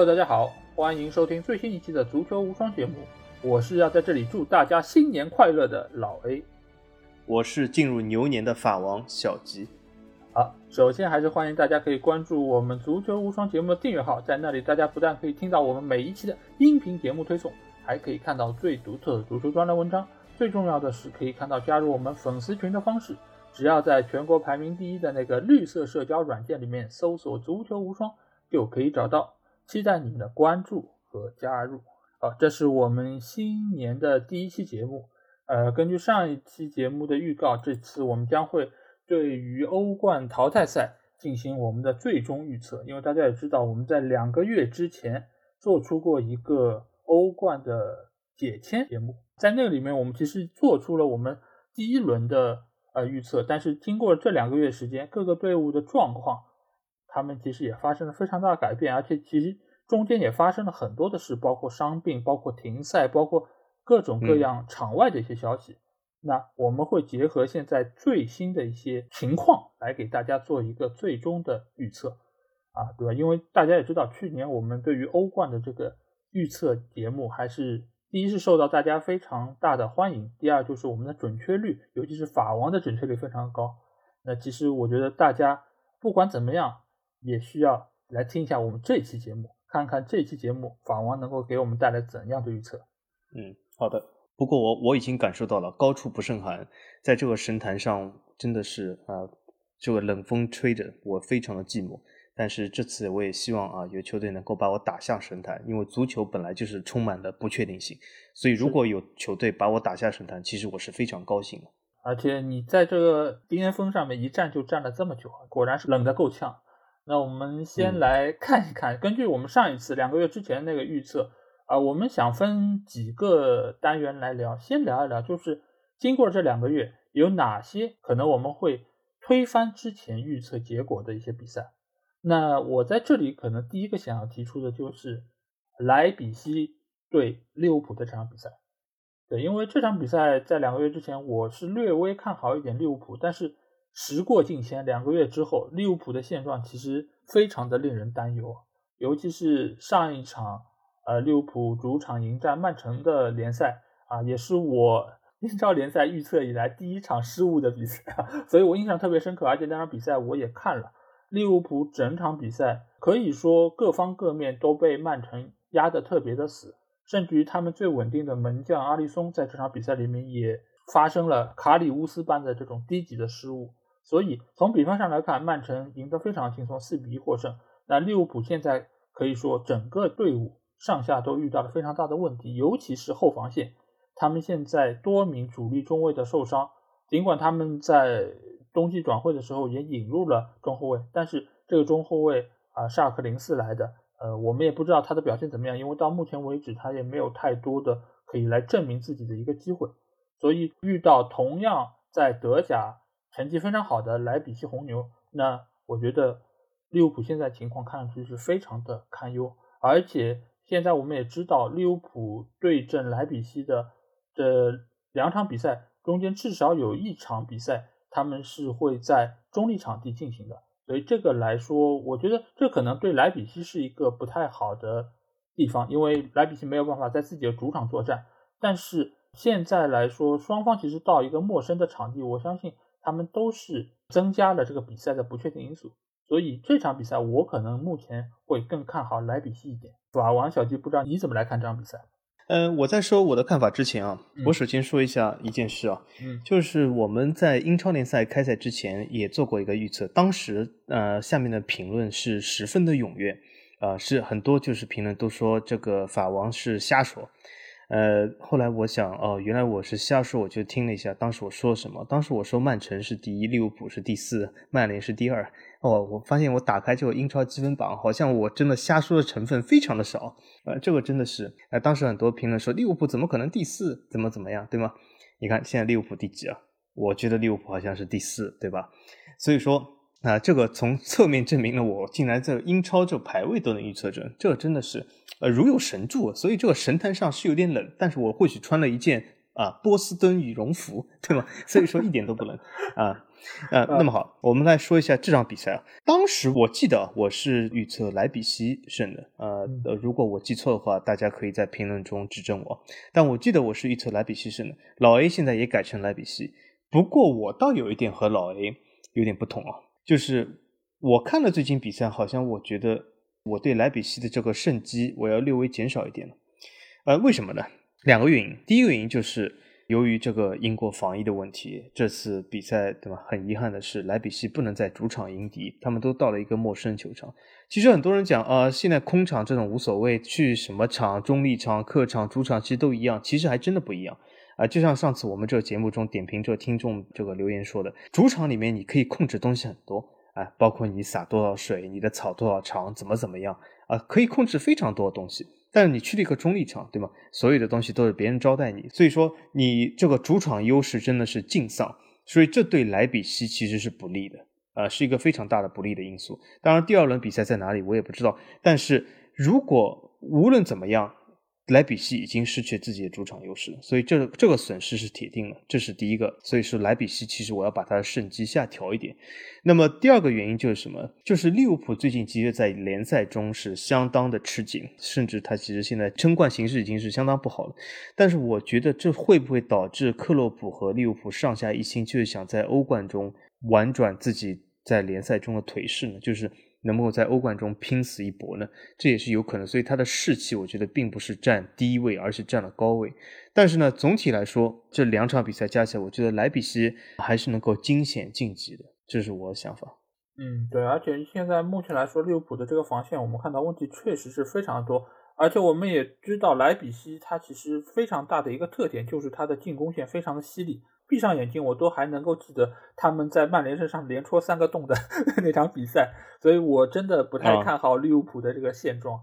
Hello，大家好，欢迎收听最新一期的足球无双节目。我是要在这里祝大家新年快乐的老 A。我是进入牛年的法王小吉。好，首先还是欢迎大家可以关注我们足球无双节目的订阅号，在那里大家不但可以听到我们每一期的音频节目推送，还可以看到最独特的足球专栏文章。最重要的是，可以看到加入我们粉丝群的方式，只要在全国排名第一的那个绿色社交软件里面搜索“足球无双”，就可以找到。期待你们的关注和加入。好，这是我们新年的第一期节目。呃，根据上一期节目的预告，这次我们将会对于欧冠淘汰赛进行我们的最终预测。因为大家也知道，我们在两个月之前做出过一个欧冠的解签节目，在那个里面，我们其实做出了我们第一轮的呃预测。但是经过这两个月时间，各个队伍的状况。他们其实也发生了非常大的改变，而且其实中间也发生了很多的事，包括伤病，包括停赛，包括各种各样场外的一些消息。那我们会结合现在最新的一些情况来给大家做一个最终的预测，啊，对吧？因为大家也知道，去年我们对于欧冠的这个预测节目，还是第一是受到大家非常大的欢迎，第二就是我们的准确率，尤其是法王的准确率非常高。那其实我觉得大家不管怎么样。也需要来听一下我们这期节目，看看这期节目法王能够给我们带来怎样的预测。嗯，好的。不过我我已经感受到了高处不胜寒，在这个神坛上真的是啊，这个冷风吹着我非常的寂寞。但是这次我也希望啊，有球队能够把我打下神坛，因为足球本来就是充满了不确定性。所以如果有球队把我打下神坛，其实我是非常高兴的。而且你在这个巅峰上面一站就站了这么久，果然是冷得够呛。那我们先来看一看，根据我们上一次两个月之前那个预测啊，我们想分几个单元来聊。先聊一聊，就是经过这两个月，有哪些可能我们会推翻之前预测结果的一些比赛。那我在这里可能第一个想要提出的就是莱比锡对利物浦的这场比赛。对，因为这场比赛在两个月之前，我是略微看好一点利物浦，但是。时过境迁，两个月之后，利物浦的现状其实非常的令人担忧，尤其是上一场，呃，利物浦主场迎战曼城的联赛啊，也是我 英超联赛预测以来第一场失误的比赛，所以我印象特别深刻。而且那场比赛我也看了，利物浦整场比赛可以说各方各面都被曼城压得特别的死，甚至于他们最稳定的门将阿里松在这场比赛里面也发生了卡里乌斯般的这种低级的失误。所以从比分上来看，曼城赢得非常轻松，四比一获胜。那利物浦现在可以说整个队伍上下都遇到了非常大的问题，尤其是后防线，他们现在多名主力中卫的受伤。尽管他们在冬季转会的时候也引入了中后卫，但是这个中后卫啊，沙尔克零四来的，呃，我们也不知道他的表现怎么样，因为到目前为止他也没有太多的可以来证明自己的一个机会。所以遇到同样在德甲。成绩非常好的莱比锡红牛，那我觉得利物浦现在情况看上去是非常的堪忧，而且现在我们也知道利物浦对阵莱比锡的这两场比赛中间至少有一场比赛他们是会在中立场地进行的，所以这个来说，我觉得这可能对莱比锡是一个不太好的地方，因为莱比锡没有办法在自己的主场作战，但是现在来说，双方其实到一个陌生的场地，我相信。他们都是增加了这个比赛的不确定因素，所以这场比赛我可能目前会更看好莱比锡一点。法王小鸡不知道你怎么来看这场比赛？嗯，我在说我的看法之前啊，我首先说一下一件事啊，嗯，就是我们在英超联赛开赛之前也做过一个预测，当时呃下面的评论是十分的踊跃，呃，是很多就是评论都说这个法王是瞎说。呃，后来我想，哦，原来我是瞎说，我就听了一下，当时我说什么？当时我说曼城是第一，利物浦是第四，曼联是第二。哦，我发现我打开这个英超积分榜，好像我真的瞎说的成分非常的少。呃，这个真的是，呃，当时很多评论说利物浦怎么可能第四？怎么怎么样，对吗？你看现在利物浦第几啊？我觉得利物浦好像是第四，对吧？所以说。啊，这个从侧面证明了我竟然在英超这排位都能预测准，这真的是呃如有神助。所以这个神坛上是有点冷，但是我或许穿了一件啊，波司登羽绒服，对吗？所以说一点都不冷啊呃。那么好，我们来说一下这场比赛啊。当时我记得我是预测莱比锡胜的，呃呃，如果我记错的话，大家可以在评论中指正我。但我记得我是预测莱比锡胜的。老 A 现在也改成莱比锡，不过我倒有一点和老 A 有点不同啊，就是我看了最近比赛，好像我觉得我对莱比锡的这个胜机我要略微减少一点了。呃，为什么呢？两个原因，第一个原因就是由于这个英国防疫的问题，这次比赛对吧？很遗憾的是，莱比锡不能在主场迎敌，他们都到了一个陌生球场。其实很多人讲啊，现在空场这种无所谓，去什么场，中立场、客场、主场其实都一样，其实还真的不一样啊。就像上次我们这个节目中点评这个听众这个留言说的，主场里面你可以控制东西很多啊，包括你撒多少水，你的草多少长，怎么怎么样啊，可以控制非常多的东西。但是你去了一个中立场，对吗？所有的东西都是别人招待你，所以说你这个主场优势真的是尽丧，所以这对莱比锡其实是不利的，呃，是一个非常大的不利的因素。当然，第二轮比赛在哪里我也不知道，但是如果无论怎么样。莱比锡已经失去自己的主场优势了，所以这这个损失是铁定了，这是第一个。所以说莱比锡其实我要把它的胜机下调一点。那么第二个原因就是什么？就是利物浦最近其实在联赛中是相当的吃紧，甚至他其实现在争冠形势已经是相当不好了。但是我觉得这会不会导致克洛普和利物浦上下一心，就是想在欧冠中玩转自己在联赛中的颓势呢？就是。能不能在欧冠中拼死一搏呢？这也是有可能，所以他的士气我觉得并不是占第一位，而是占了高位。但是呢，总体来说，这两场比赛加起来，我觉得莱比锡还是能够惊险晋级的，这是我的想法。嗯，对，而且现在目前来说，利物浦的这个防线，我们看到问题确实是非常多，而且我们也知道莱比锡它其实非常大的一个特点就是它的进攻线非常的犀利。闭上眼睛，我都还能够记得他们在曼联身上连戳三个洞的 那场比赛，所以我真的不太看好利物浦的这个现状。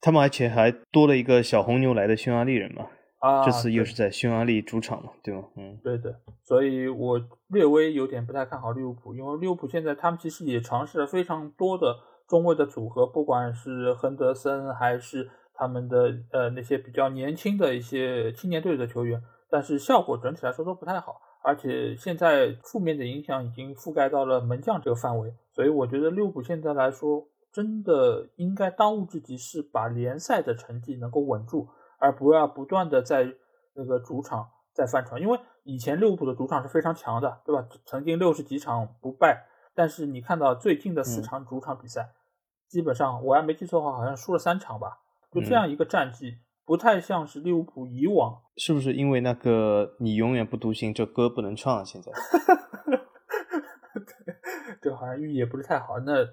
他们而且还多了一个小红牛来的匈牙利人嘛，啊，这次又是在匈牙利主场嘛，对吗？嗯，对的，所以我略微有点不太看好利物浦，因为利物浦现在他们其实也尝试了非常多的中卫的组合，不管是亨德森还是他们的呃那些比较年轻的一些青年队的球员。但是效果整体来说都不太好，而且现在负面的影响已经覆盖到了门将这个范围，所以我觉得利物浦现在来说，真的应该当务之急是把联赛的成绩能够稳住，而不要不断的在那个主场再翻船。因为以前利物浦的主场是非常强的，对吧？曾经六十几场不败，但是你看到最近的四场主场比赛，基本上我还没记错的话，好像输了三场吧，就这样一个战绩。不太像是利物浦以往，是不是因为那个你永远不独行这歌不能唱了？现在，对，好像寓意也不是太好。那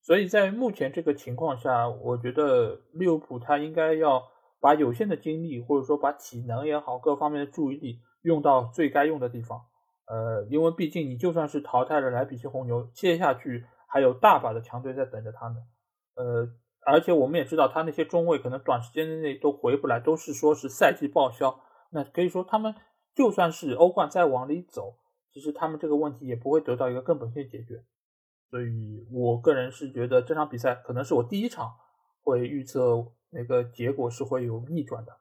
所以在目前这个情况下，我觉得利物浦他应该要把有限的精力，或者说把体能也好，各方面的注意力用到最该用的地方。呃，因为毕竟你就算是淘汰了莱比锡红牛，接下去还有大把的强队在等着他们。呃。而且我们也知道，他那些中卫可能短时间之内都回不来，都是说是赛季报销。那可以说，他们就算是欧冠再往里走，其实他们这个问题也不会得到一个根本性解决。所以我个人是觉得这场比赛可能是我第一场会预测那个结果是会有逆转的。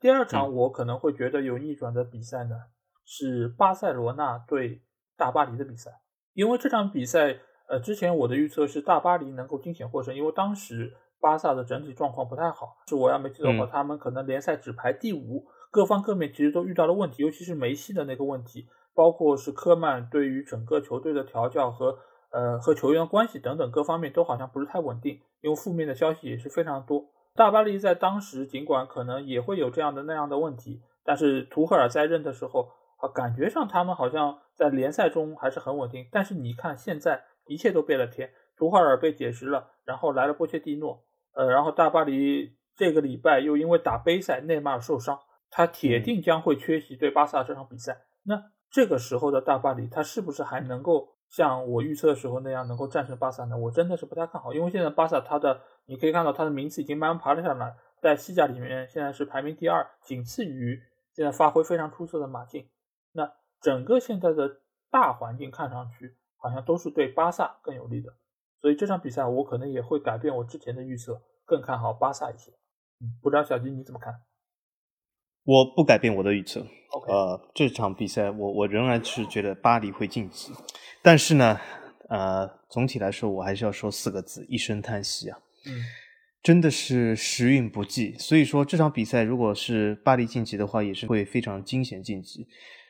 第二场我可能会觉得有逆转的比赛呢，是巴塞罗那对大巴黎的比赛，因为这场比赛，呃，之前我的预测是大巴黎能够惊险获胜，因为当时。巴萨的整体状况不太好，是我要没记错的话，他们可能联赛只排第五，各方各面其实都遇到了问题，尤其是梅西的那个问题，包括是科曼对于整个球队的调教和呃和球员关系等等各方面都好像不是太稳定，因为负面的消息也是非常多。大巴黎在当时尽管可能也会有这样的那样的问题，但是图赫尔在任的时候啊，感觉上他们好像在联赛中还是很稳定。但是你看现在一切都变了天，图赫尔被解职了，然后来了波切蒂诺。呃，然后大巴黎这个礼拜又因为打杯赛，内马尔受伤，他铁定将会缺席对巴萨这场比赛。那这个时候的大巴黎，他是不是还能够像我预测的时候那样能够战胜巴萨呢？我真的是不太看好，因为现在巴萨他的你可以看到他的名次已经慢慢爬了下来，在西甲里面现在是排名第二，仅次于现在发挥非常出色的马竞。那整个现在的大环境看上去好像都是对巴萨更有利的。所以这场比赛我可能也会改变我之前的预测，更看好巴萨一些。嗯，不知道小金你怎么看？我不改变我的预测。呃，这场比赛我我仍然是觉得巴黎会晋级，但是呢，呃，总体来说我还是要说四个字：一声叹息啊。嗯，真的是时运不济，所以说这场比赛如果是巴黎晋级的话，也是会非常惊险晋级。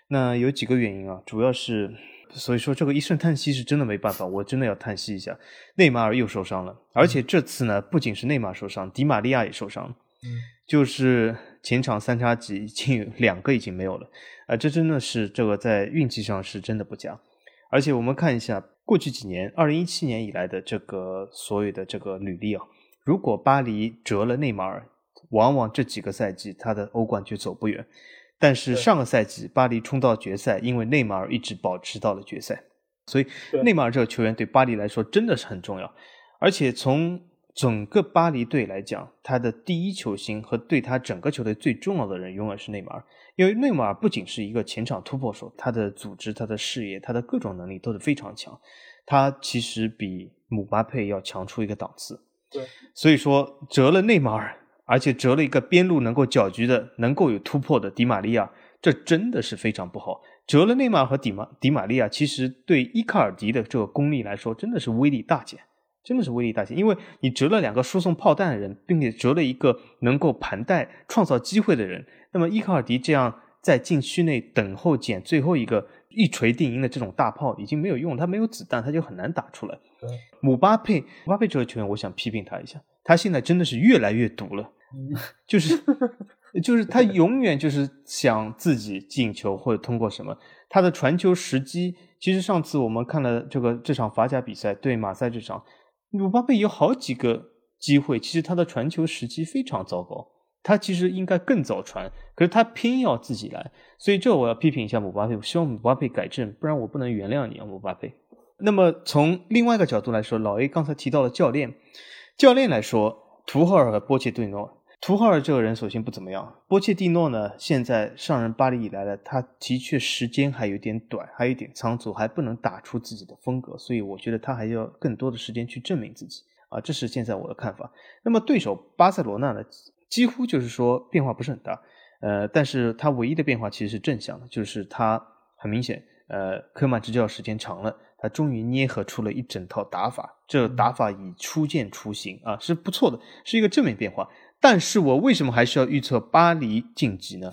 那有几个原因啊，主要是，所以说这个一声叹息是真的没办法，我真的要叹息一下。内马尔又受伤了，而且这次呢，不仅是内马尔受伤，迪玛利亚也受伤了。嗯，就是前场三叉戟已经有两个已经没有了，啊，这真的是这个在运气上是真的不佳。而且我们看一下过去几年，二零一七年以来的这个所有的这个履历啊，如果巴黎折了内马尔，往往这几个赛季他的欧冠就走不远。但是上个赛季巴黎冲到决赛，因为内马尔一直保持到了决赛，所以内马尔这个球员对巴黎来说真的是很重要。而且从整个巴黎队来讲，他的第一球星和对他整个球队最重要的人永远是内马尔，因为内马尔不仅是一个前场突破手，他的组织、他的视野、他的各种能力都是非常强，他其实比姆巴佩要强出一个档次。对，所以说折了内马尔。而且折了一个边路能够搅局的、能够有突破的迪玛利亚，这真的是非常不好。折了内马尔和迪马迪玛利亚，其实对伊卡尔迪的这个功力来说，真的是威力大减，真的是威力大减。因为你折了两个输送炮弹的人，并且折了一个能够盘带创造机会的人，那么伊卡尔迪这样在禁区内等候捡最后一个一锤定音的这种大炮已经没有用，他没有子弹，他就很难打出来。姆巴佩，姆巴佩这个球员，我想批评他一下，他现在真的是越来越毒了。就是，就是他永远就是想自己进球或者通过什么，他的传球时机，其实上次我们看了这个这场法甲比赛对马赛这场，姆巴佩有好几个机会，其实他的传球时机非常糟糕，他其实应该更早传，可是他偏要自己来，所以这我要批评一下姆巴佩，我希望姆巴佩改正，不然我不能原谅你啊，姆巴佩。那么从另外一个角度来说，老 A 刚才提到了教练，教练来说，图赫尔和波切蒂诺。图赫尔这个人首先不怎么样，波切蒂诺呢，现在上任巴黎以来呢，他的确时间还有点短，还有点仓促，还不能打出自己的风格，所以我觉得他还要更多的时间去证明自己啊，这是现在我的看法。那么对手巴塞罗那呢，几乎就是说变化不是很大，呃，但是他唯一的变化其实是正向的，就是他很明显，呃，科曼执教时间长了，他终于捏合出了一整套打法，这打法已初见雏形啊，是不错的，是一个正面变化。但是我为什么还是要预测巴黎晋级呢？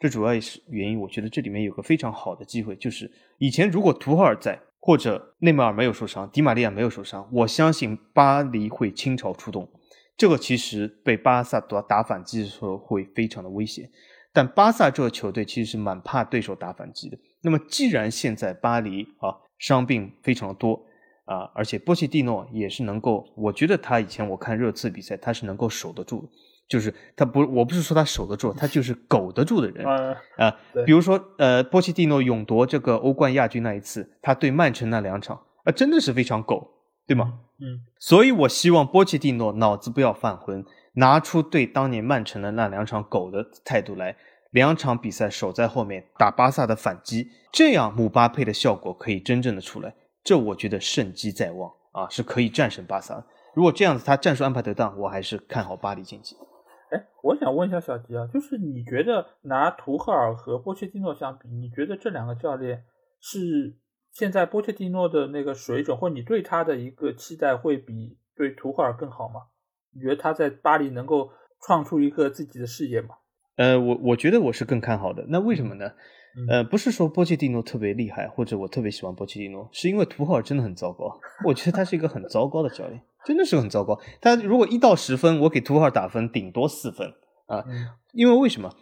这主要也是原因，我觉得这里面有个非常好的机会，就是以前如果图赫尔在，或者内马尔没有受伤，迪玛利亚没有受伤，我相信巴黎会倾巢出动。这个其实被巴萨打打反击的时候会非常的危险。但巴萨这个球队其实是蛮怕对手打反击的。那么既然现在巴黎啊伤病非常的多。啊，而且波切蒂诺也是能够，我觉得他以前我看热刺比赛，他是能够守得住，就是他不，我不是说他守得住，他就是苟得住的人啊。比如说，呃，波切蒂诺勇夺这个欧冠亚军那一次，他对曼城那两场啊，真的是非常苟，对吗？嗯。所以我希望波切蒂诺脑子不要犯浑，拿出对当年曼城的那两场苟的态度来，两场比赛守在后面打巴萨的反击，这样姆巴佩的效果可以真正的出来。这我觉得胜机在望啊，是可以战胜巴萨。如果这样子他战术安排得当，我还是看好巴黎晋级。哎，我想问一下小吉啊，就是你觉得拿图赫尔和波切蒂诺相比，你觉得这两个教练是现在波切蒂诺的那个水准，或你对他的一个期待会比对图赫尔更好吗？你觉得他在巴黎能够创出一个自己的事业吗？呃，我我觉得我是更看好的。那为什么呢？呃，不是说波切蒂诺特别厉害，或者我特别喜欢波切蒂诺，是因为图赫尔真的很糟糕。我觉得他是一个很糟糕的教练，真的是很糟糕。他如果一到十分，我给图赫尔打分顶多四分啊。因为为什么？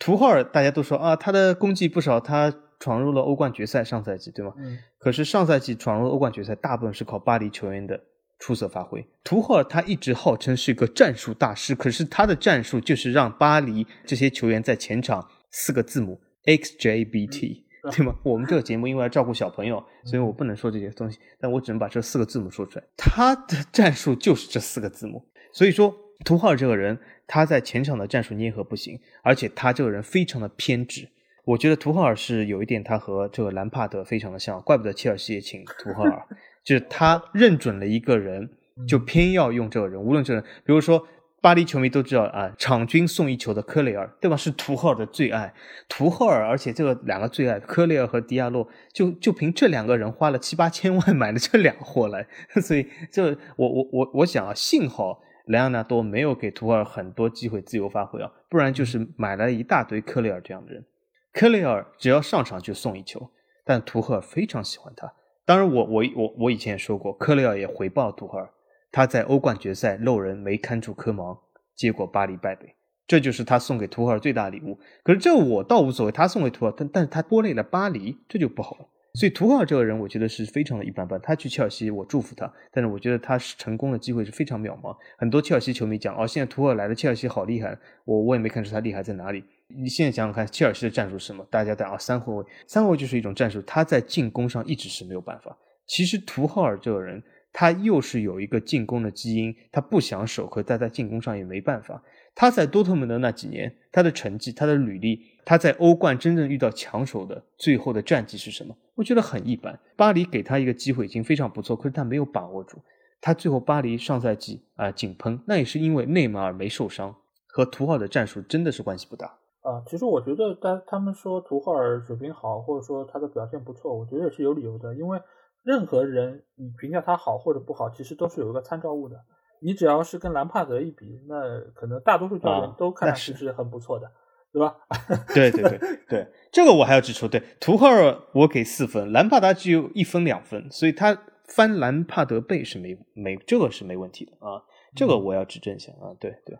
图赫尔大家都说啊，他的功绩不少，他闯入了欧冠决赛，上赛季对吗？嗯。可是上赛季闯入欧冠决赛，大部分是靠巴黎球员的出色发挥。图赫尔他一直号称是一个战术大师，可是他的战术就是让巴黎这些球员在前场四个字母。XJBT 对吗？我们这个节目因为要照顾小朋友，所以我不能说这些东西，但我只能把这四个字母说出来。他的战术就是这四个字母，所以说图赫尔这个人他在前场的战术捏合不行，而且他这个人非常的偏执。我觉得图赫尔是有一点他和这个兰帕德非常的像，怪不得切尔西也请图赫尔，就是他认准了一个人，就偏要用这个人，无论这人，比如说。巴黎球迷都知道啊，场均送一球的科雷尔，对吧？是图赫尔的最爱，图赫尔，而且这个两个最爱科雷尔和迪亚洛，就就凭这两个人花了七八千万 买的这两货来，所以这我我我我想啊，幸好莱昂纳多没有给图赫尔很多机会自由发挥啊，不然就是买了一大堆科雷尔这样的人。科雷尔只要上场就送一球，但图赫尔非常喜欢他。当然，我我我我以前也说过，科雷尔也回报图赫尔。他在欧冠决赛漏人没看住科芒，结果巴黎败北，这就是他送给图赫尔最大礼物。可是这我倒无所谓，他送给图赫尔，但但是他拖累了巴黎，这就不好了。所以图赫尔这个人，我觉得是非常的一般般。他去切尔西，我祝福他，但是我觉得他是成功的机会是非常渺茫。很多切尔西球迷讲，哦，现在图赫尔来了，切尔西好厉害，我我也没看出他厉害在哪里。你现在想想看，切尔西的战术是什么？大家讲啊，三后卫，三后卫就是一种战术，他在进攻上一直是没有办法。其实图赫尔这个人。他又是有一个进攻的基因，他不想守，可但在进攻上也没办法。他在多特蒙德那几年，他的成绩、他的履历，他在欧冠真正遇到强手的最后的战绩是什么？我觉得很一般。巴黎给他一个机会已经非常不错，可是他没有把握住。他最后巴黎上赛季啊井喷，那也是因为内马尔没受伤，和图赫尔的战术真的是关系不大啊。其实我觉得，他他们说图赫尔水平好，或者说他的表现不错，我觉得也是有理由的，因为。任何人你评价他好或者不好，其实都是有一个参照物的。你只要是跟兰帕德一比，那可能大多数教练都看上去是很不错的，对吧？对对对对，这个我还要指出。对，图赫尔我给四分，兰帕德只有一分两分，所以他翻兰帕德背是没没这个是没问题的啊。这个我要指正一下啊。对对。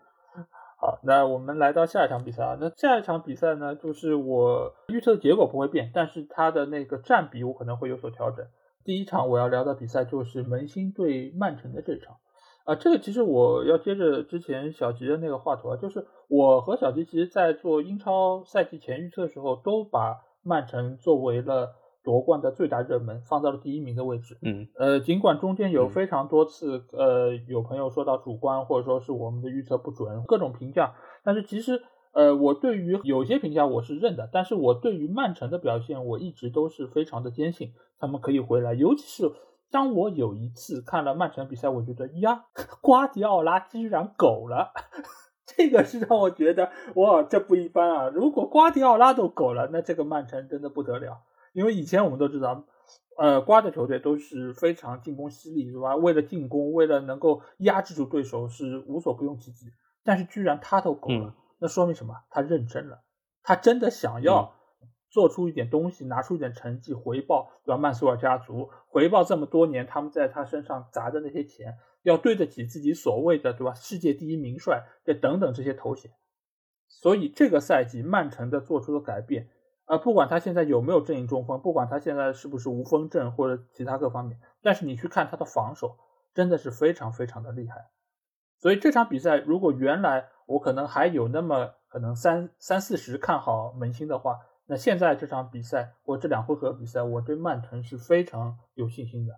好，那我们来到下一场比赛啊。那下一场比赛呢，就是我预测的结果不会变，但是它的那个占比我可能会有所调整。第一场我要聊的比赛就是门兴对曼城的这场，啊，这个其实我要接着之前小吉的那个话头啊，就是我和小吉其实在做英超赛季前预测的时候，都把曼城作为了夺冠的最大热门，放到了第一名的位置。嗯，呃，尽管中间有非常多次，呃，有朋友说到主观或者说是我们的预测不准，各种评价，但是其实。呃，我对于有些评价我是认的，但是我对于曼城的表现，我一直都是非常的坚信他们可以回来。尤其是当我有一次看了曼城比赛，我觉得呀，瓜迪奥拉居然狗了，这个是让我觉得哇，这不一般啊！如果瓜迪奥拉都狗了，那这个曼城真的不得了。因为以前我们都知道，呃，瓜的球队都是非常进攻犀利，是吧？为了进攻，为了能够压制住对手，是无所不用其极。但是居然他都够了。那说明什么？他认真了，他真的想要做出一点东西，拿出一点成绩回报，对吧？曼苏尔家族回报这么多年他们在他身上砸的那些钱，要对得起自己所谓的，对吧？世界第一名帅这等等这些头衔。所以这个赛季曼城的做出的改变，啊，不管他现在有没有阵营中锋，不管他现在是不是无锋阵或者其他各方面，但是你去看他的防守，真的是非常非常的厉害。所以这场比赛，如果原来我可能还有那么可能三三四十看好门兴的话，那现在这场比赛或这两回合比赛，我对曼城是非常有信心的，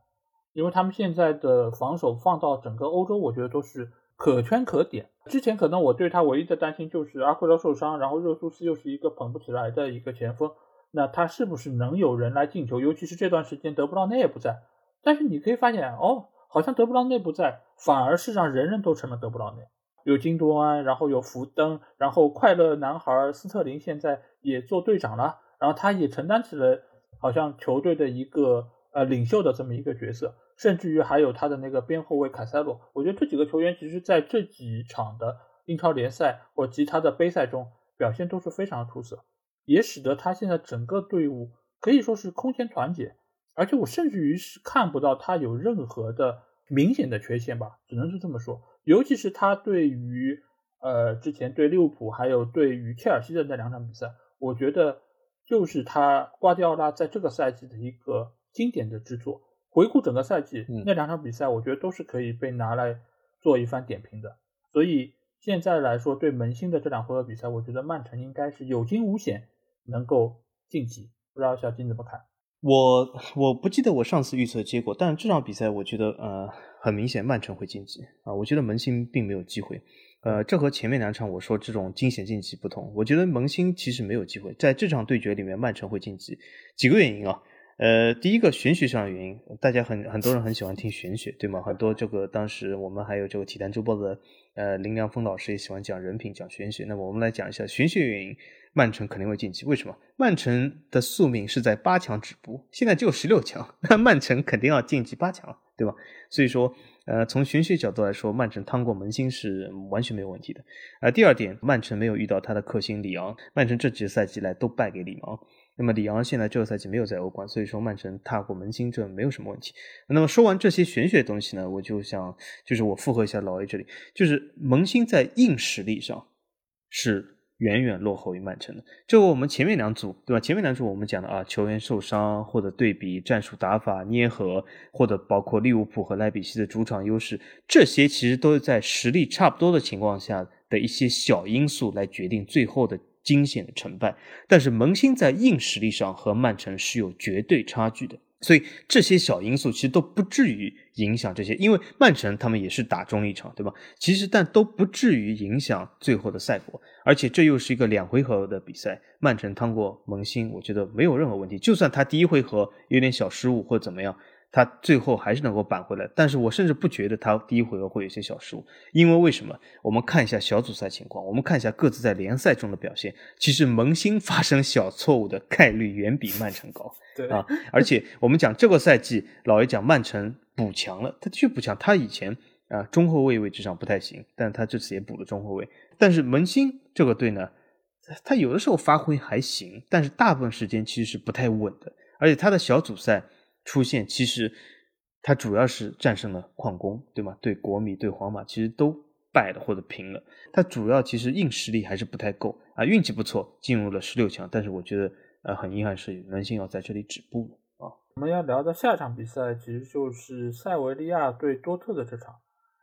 因为他们现在的防守放到整个欧洲，我觉得都是可圈可点。之前可能我对他唯一的担心就是阿奎罗受伤，然后热苏斯又是一个捧不起来的一个前锋，那他是不是能有人来进球？尤其是这段时间德布劳内也不在，但是你可以发现哦。好像德布劳内不在，反而是让人人都成了德布劳内。有金多安，然后有福登，然后快乐男孩斯特林现在也做队长了，然后他也承担起了好像球队的一个呃领袖的这么一个角色，甚至于还有他的那个边后卫凯塞洛。我觉得这几个球员其实在这几场的英超联赛或其他的杯赛中表现都是非常出色，也使得他现在整个队伍可以说是空前团结。而且我甚至于是看不到他有任何的明显的缺陷吧，只能是这么说。尤其是他对于呃之前对利物浦还有对于切尔西的那两场比赛，我觉得就是他瓜迪奥拉在这个赛季的一个经典的之作。回顾整个赛季那两场比赛，我觉得都是可以被拿来做一番点评的。所以现在来说，对门兴的这两回合比赛，我觉得曼城应该是有惊无险能够晋级。不知道小金怎么看？我我不记得我上次预测结果，但这场比赛我觉得呃很明显曼城会晋级啊，我觉得门兴并没有机会，呃，这和前面两场我说这种惊险晋级不同，我觉得门兴其实没有机会在这场对决里面曼城会晋级，几个原因啊，呃，第一个玄学上的原因，大家很很多人很喜欢听玄学对吗？很多这个当时我们还有这个体坛周报的呃，林良锋老师也喜欢讲人品、讲玄学。那么我们来讲一下玄学原因，曼城肯定会晋级。为什么？曼城的宿命是在八强止步，现在只有十六强，那曼城肯定要晋级八强，对吧？所以说，呃，从玄学角度来说，曼城趟过门兴是完全没有问题的。啊，第二点，曼城没有遇到他的克星里昂，曼城这几个赛季来都败给里昂。那么里昂现在这个赛季没有在欧冠，所以说曼城踏过门兴这没有什么问题。那么说完这些玄学东西呢，我就想，就是我附和一下老 A 这里，就是门兴在硬实力上是远远落后于曼城的。就我们前面两组，对吧？前面两组我们讲的啊，球员受伤或者对比战术打法捏合，或者包括利物浦和莱比锡的主场优势，这些其实都是在实力差不多的情况下的一些小因素来决定最后的。惊险的成败，但是门兴在硬实力上和曼城是有绝对差距的，所以这些小因素其实都不至于影响这些，因为曼城他们也是打中立场，对吧？其实但都不至于影响最后的赛果，而且这又是一个两回合的比赛，曼城趟过门兴，我觉得没有任何问题，就算他第一回合有点小失误或怎么样。他最后还是能够扳回来，但是我甚至不觉得他第一回合会有些小失误，因为为什么？我们看一下小组赛情况，我们看一下各自在联赛中的表现，其实萌新发生小错误的概率远比曼城高。对啊，而且我们讲这个赛季，老爷讲曼城补强了，他的确补强，他以前啊中后卫位置上不太行，但他这次也补了中后卫。但是萌新这个队呢，他有的时候发挥还行，但是大部分时间其实是不太稳的，而且他的小组赛。出现其实，他主要是战胜了矿工，对吗？对国米、对皇马其实都败了或者平了。他主要其实硬实力还是不太够啊，运气不错进入了十六强，但是我觉得呃很遗憾是门兴要在这里止步了啊。我们要聊的下一场比赛其实就是塞维利亚对多特的这场，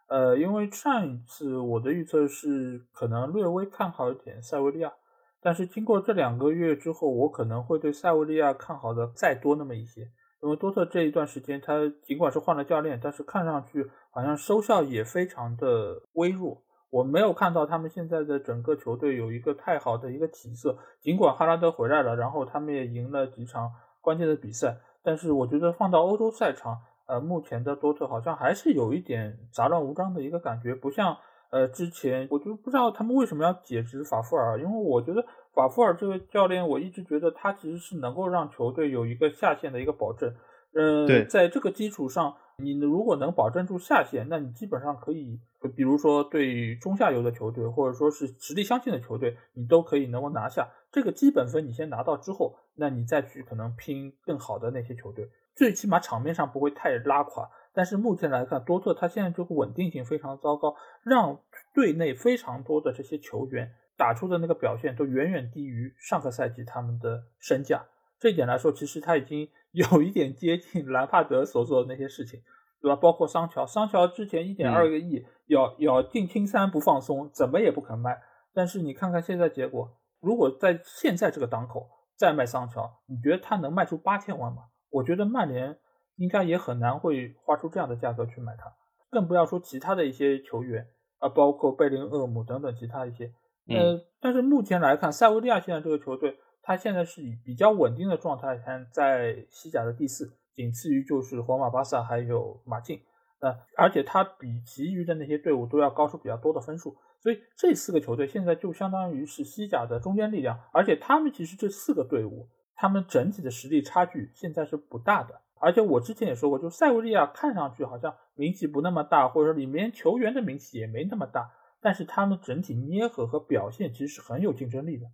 呃，因为上一次我的预测是可能略微看好一点塞维利亚，但是经过这两个月之后，我可能会对塞维利亚看好的再多那么一些。因为多特这一段时间，他尽管是换了教练，但是看上去好像收效也非常的微弱。我没有看到他们现在的整个球队有一个太好的一个起色。尽管哈拉德回来了，然后他们也赢了几场关键的比赛，但是我觉得放到欧洲赛场，呃，目前的多特好像还是有一点杂乱无章的一个感觉，不像呃之前，我就不知道他们为什么要解职法夫尔，因为我觉得。法夫尔这个教练，我一直觉得他其实是能够让球队有一个下限的一个保证。呃，在这个基础上，你如果能保证住下限，那你基本上可以，比如说对中下游的球队，或者说是实力相近的球队，你都可以能够拿下这个基本分。你先拿到之后，那你再去可能拼更好的那些球队，最起码场面上不会太拉垮。但是目前来看，多特他现在这个稳定性非常糟糕，让队内非常多的这些球员。打出的那个表现都远远低于上个赛季他们的身价，这一点来说，其实他已经 有一点接近兰帕德所做的那些事情，对吧？包括桑乔，桑乔之前一点二个亿咬咬定青山不放松，怎么也不肯卖。但是你看看现在结果，如果在现在这个档口再卖桑乔，你觉得他能卖出八千万吗？我觉得曼联应该也很难会花出这样的价格去买他，更不要说其他的一些球员啊，包括贝林厄姆等等其他一些。呃，但是目前来看，塞维利亚现在这个球队，他现在是以比较稳定的状态，在西甲的第四，仅次于就是皇马、巴萨还有马竞。呃，而且他比其余的那些队伍都要高出比较多的分数，所以这四个球队现在就相当于是西甲的中坚力量。而且他们其实这四个队伍，他们整体的实力差距现在是不大的。而且我之前也说过，就塞维利亚看上去好像名气不那么大，或者说里面球员的名气也没那么大。但是他们整体捏合和表现其实是很有竞争力的，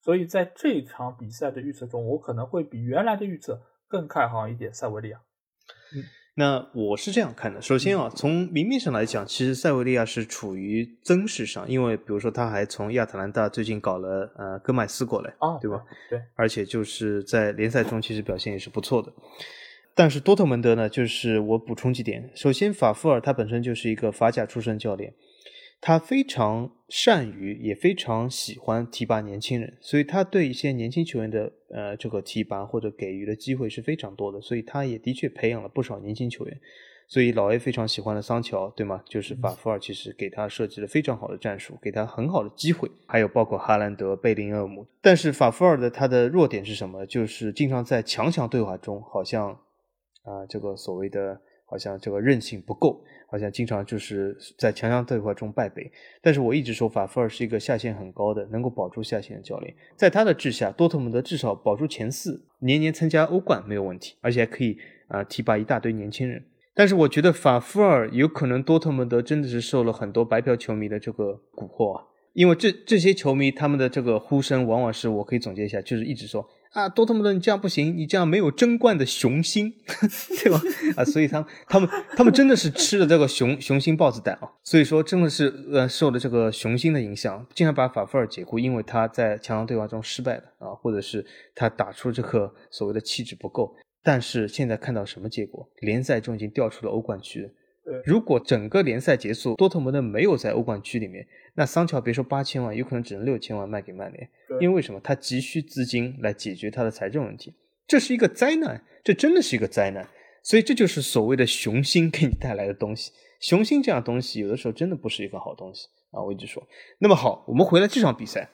所以在这场比赛的预测中，我可能会比原来的预测更看好一点塞维利亚。嗯，那我是这样看的。首先啊，从明面上来讲，其实塞维利亚是处于增势上，因为比如说他还从亚特兰大最近搞了呃戈麦斯过来啊，对吧？对，而且就是在联赛中其实表现也是不错的。但是多特蒙德呢，就是我补充几点。首先，法夫尔他本身就是一个法甲出身教练。他非常善于，也非常喜欢提拔年轻人，所以他对一些年轻球员的呃这个提拔或者给予的机会是非常多的，所以他也的确培养了不少年轻球员。所以老 A 非常喜欢的桑乔，对吗？就是法夫尔其实给他设计了非常好的战术，给他很好的机会，还有包括哈兰德、贝林厄姆。但是法夫尔的他的弱点是什么？就是经常在强强对话中，好像啊这个所谓的好像这个韧性不够，好像经常就是在强强对话中败北。但是我一直说法夫尔是一个下限很高的，能够保住下限的教练。在他的治下，多特蒙德至少保住前四，年年参加欧冠没有问题，而且还可以啊提拔一大堆年轻人。但是我觉得法夫尔有可能多特蒙德真的是受了很多白嫖球迷的这个蛊惑啊，因为这这些球迷他们的这个呼声往往是我可以总结一下，就是一直说。啊，多特蒙德，你这样不行，你这样没有争冠的雄心，对吧？啊，所以他他们他们真的是吃了这个雄雄心豹子胆啊，所以说真的是呃受了这个雄心的影响，经常把法夫尔解雇，因为他在强强对话中失败了啊，或者是他打出这个所谓的气质不够。但是现在看到什么结果？联赛中已经掉出了欧冠区。如果整个联赛结束，多特蒙德没有在欧冠区里面，那桑乔别说八千万，有可能只能六千万卖给曼联。因为为什么？他急需资金来解决他的财政问题，这是一个灾难，这真的是一个灾难。所以这就是所谓的雄心给你带来的东西。雄心这样东西，有的时候真的不是一个好东西啊！我一直说。那么好，我们回来这场比赛，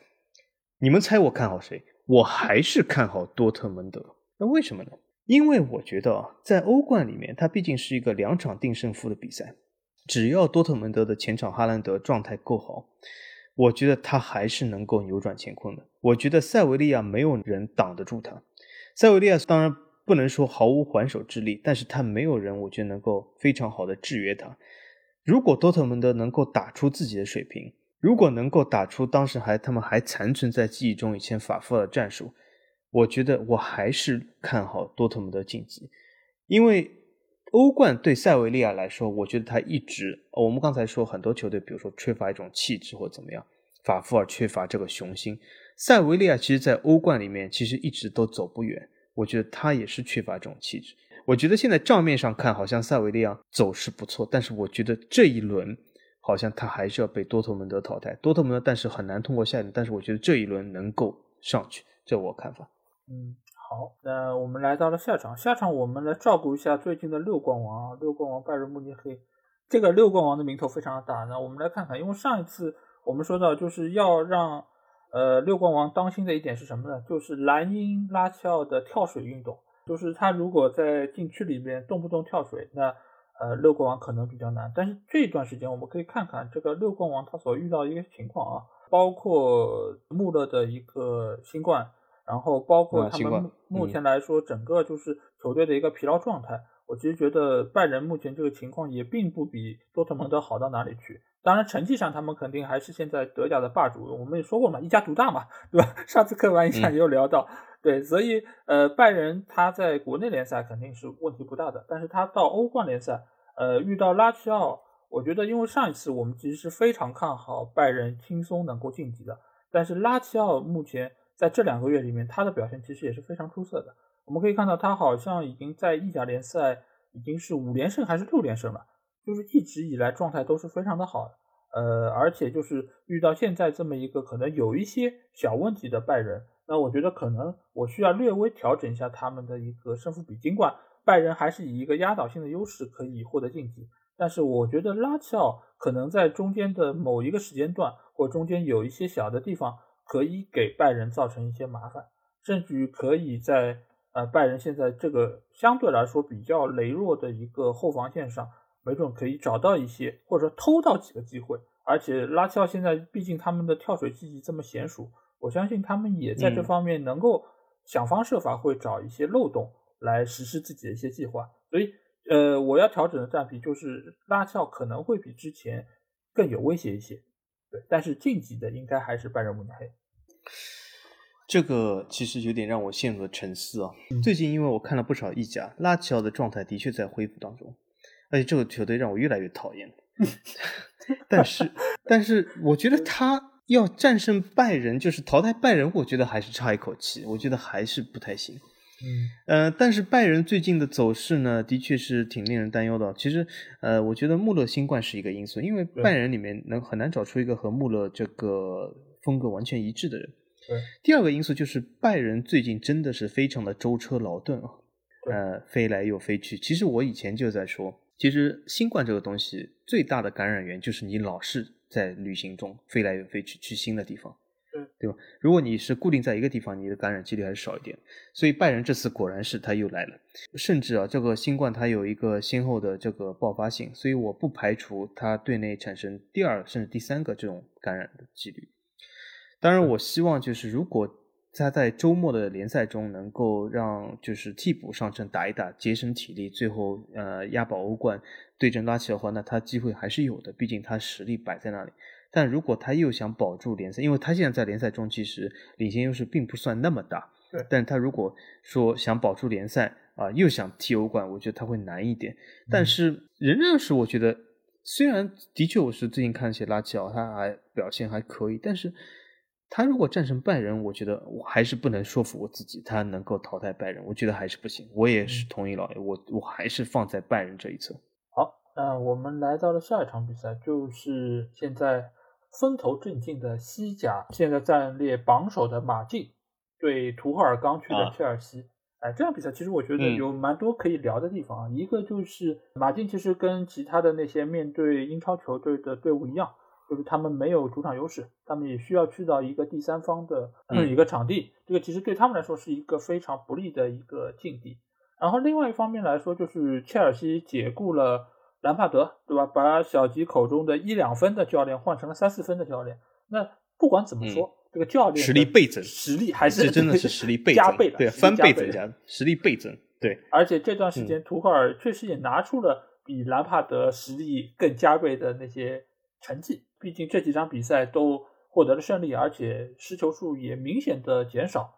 你们猜我看好谁？我还是看好多特蒙德。那为什么呢？因为我觉得，在欧冠里面，它毕竟是一个两场定胜负的比赛。只要多特蒙德的前场哈兰德状态够好，我觉得他还是能够扭转乾坤的。我觉得塞维利亚没有人挡得住他。塞维利亚当然不能说毫无还手之力，但是他没有人，我觉得能够非常好的制约他。如果多特蒙德能够打出自己的水平，如果能够打出当时还他们还残存在记忆中以前法夫尔的战术。我觉得我还是看好多特蒙德晋级，因为欧冠对塞维利亚来说，我觉得他一直，我们刚才说很多球队，比如说缺乏一种气质或怎么样，法夫尔缺乏这个雄心，塞维利亚其实，在欧冠里面其实一直都走不远，我觉得他也是缺乏这种气质。我觉得现在账面上看，好像塞维利亚走势不错，但是我觉得这一轮好像他还是要被多特蒙德淘汰，多特蒙德但是很难通过下一轮，但是我觉得这一轮能够上去，这我看法。嗯，好，那我们来到了下场，下场我们来照顾一下最近的六冠王啊，六冠王拜仁慕尼黑，这个六冠王的名头非常大。那我们来看看，因为上一次我们说到就是要让呃六冠王当心的一点是什么呢？就是莱茵拉齐奥的跳水运动，就是他如果在禁区里面动不动跳水，那呃六冠王可能比较难。但是这段时间我们可以看看这个六冠王他所遇到一个情况啊，包括穆勒的一个新冠。然后包括他们目前来说，整个就是球队的一个疲劳状态。我其实觉得拜仁目前这个情况也并不比多特蒙德好到哪里去。当然，成绩上他们肯定还是现在德甲的霸主。我们也说过嘛，一家独大嘛，对吧？上次客观印象也有聊到，对，所以呃，拜仁他在国内联赛肯定是问题不大的。但是他到欧冠联赛，呃，遇到拉齐奥，我觉得因为上一次我们其实是非常看好拜仁轻松能够晋级的，但是拉齐奥目前。在这两个月里面，他的表现其实也是非常出色的。我们可以看到，他好像已经在意甲联赛已经是五连胜还是六连胜了，就是一直以来状态都是非常的好。呃，而且就是遇到现在这么一个可能有一些小问题的拜仁，那我觉得可能我需要略微调整一下他们的一个胜负比。尽管拜仁还是以一个压倒性的优势可以获得晋级，但是我觉得拉齐奥可能在中间的某一个时间段或中间有一些小的地方。可以给拜仁造成一些麻烦，甚至于可以在呃拜仁现在这个相对来说比较羸弱的一个后防线上，没准可以找到一些或者说偷到几个机会。而且拉齐奥现在毕竟他们的跳水技艺这么娴熟，我相信他们也在这方面能够想方设法会找一些漏洞来实施自己的一些计划。所以呃我要调整的战比就是拉齐奥可能会比之前更有威胁一些。对，但是晋级的应该还是拜仁慕尼黑。这个其实有点让我陷入了沉思啊。最近因为我看了不少意甲，拉齐奥的状态的确在恢复当中，而且这个球队让我越来越讨厌。但是，但是我觉得他要战胜拜仁，就是淘汰拜仁，我觉得还是差一口气，我觉得还是不太行。嗯，呃，但是拜仁最近的走势呢，的确是挺令人担忧的。其实，呃，我觉得穆勒新冠是一个因素，因为拜仁里面能很难找出一个和穆勒这个。风格完全一致的人。对，第二个因素就是拜仁最近真的是非常的舟车劳顿啊，呃，飞来又飞去。其实我以前就在说，其实新冠这个东西最大的感染源就是你老是在旅行中飞来又飞去，去新的地方。对吧？如果你是固定在一个地方，你的感染几率还是少一点。所以拜仁这次果然是他又来了，甚至啊，这个新冠它有一个先后的这个爆发性，所以我不排除它队内产生第二甚至第三个这种感染的几率。当然，我希望就是如果他在周末的联赛中能够让就是替补上阵打一打，节省体力，最后呃押宝欧冠对阵拉齐的话，那他机会还是有的，毕竟他实力摆在那里。但如果他又想保住联赛，因为他现在在联赛中其实领先优势并不算那么大。对。但他如果说想保住联赛啊，又想踢欧冠，我觉得他会难一点。但是仍然是我觉得，虽然的确我是最近看一些拉齐奥，他还表现还可以，但是他如果战胜拜仁，我觉得我还是不能说服我自己，他能够淘汰拜仁，我觉得还是不行。我也是同意老爷，我我还是放在拜仁这一侧。好，那我们来到了下一场比赛，就是现在。风头正劲的西甲，现在暂列榜首的马竞对图赫尔刚去的切尔西，哎，这场比赛其实我觉得有蛮多可以聊的地方啊。一个就是马竞其实跟其他的那些面对英超球队的队伍一样，就是他们没有主场优势，他们也需要去到一个第三方的一个场地，这个其实对他们来说是一个非常不利的一个境地。然后另外一方面来说，就是切尔西解雇了。兰帕德，对吧？把小吉口中的一两分的教练换成了三四分的教练。那不管怎么说，这个教练实力倍增，实力还是真的是实力倍 加倍的，对，翻倍增加，实力倍增。对，而且这段时间图赫尔确实也拿出了比兰帕德实力更加倍的那些成绩。毕竟这几场比赛都获得了胜利，而且失球数也明显的减少。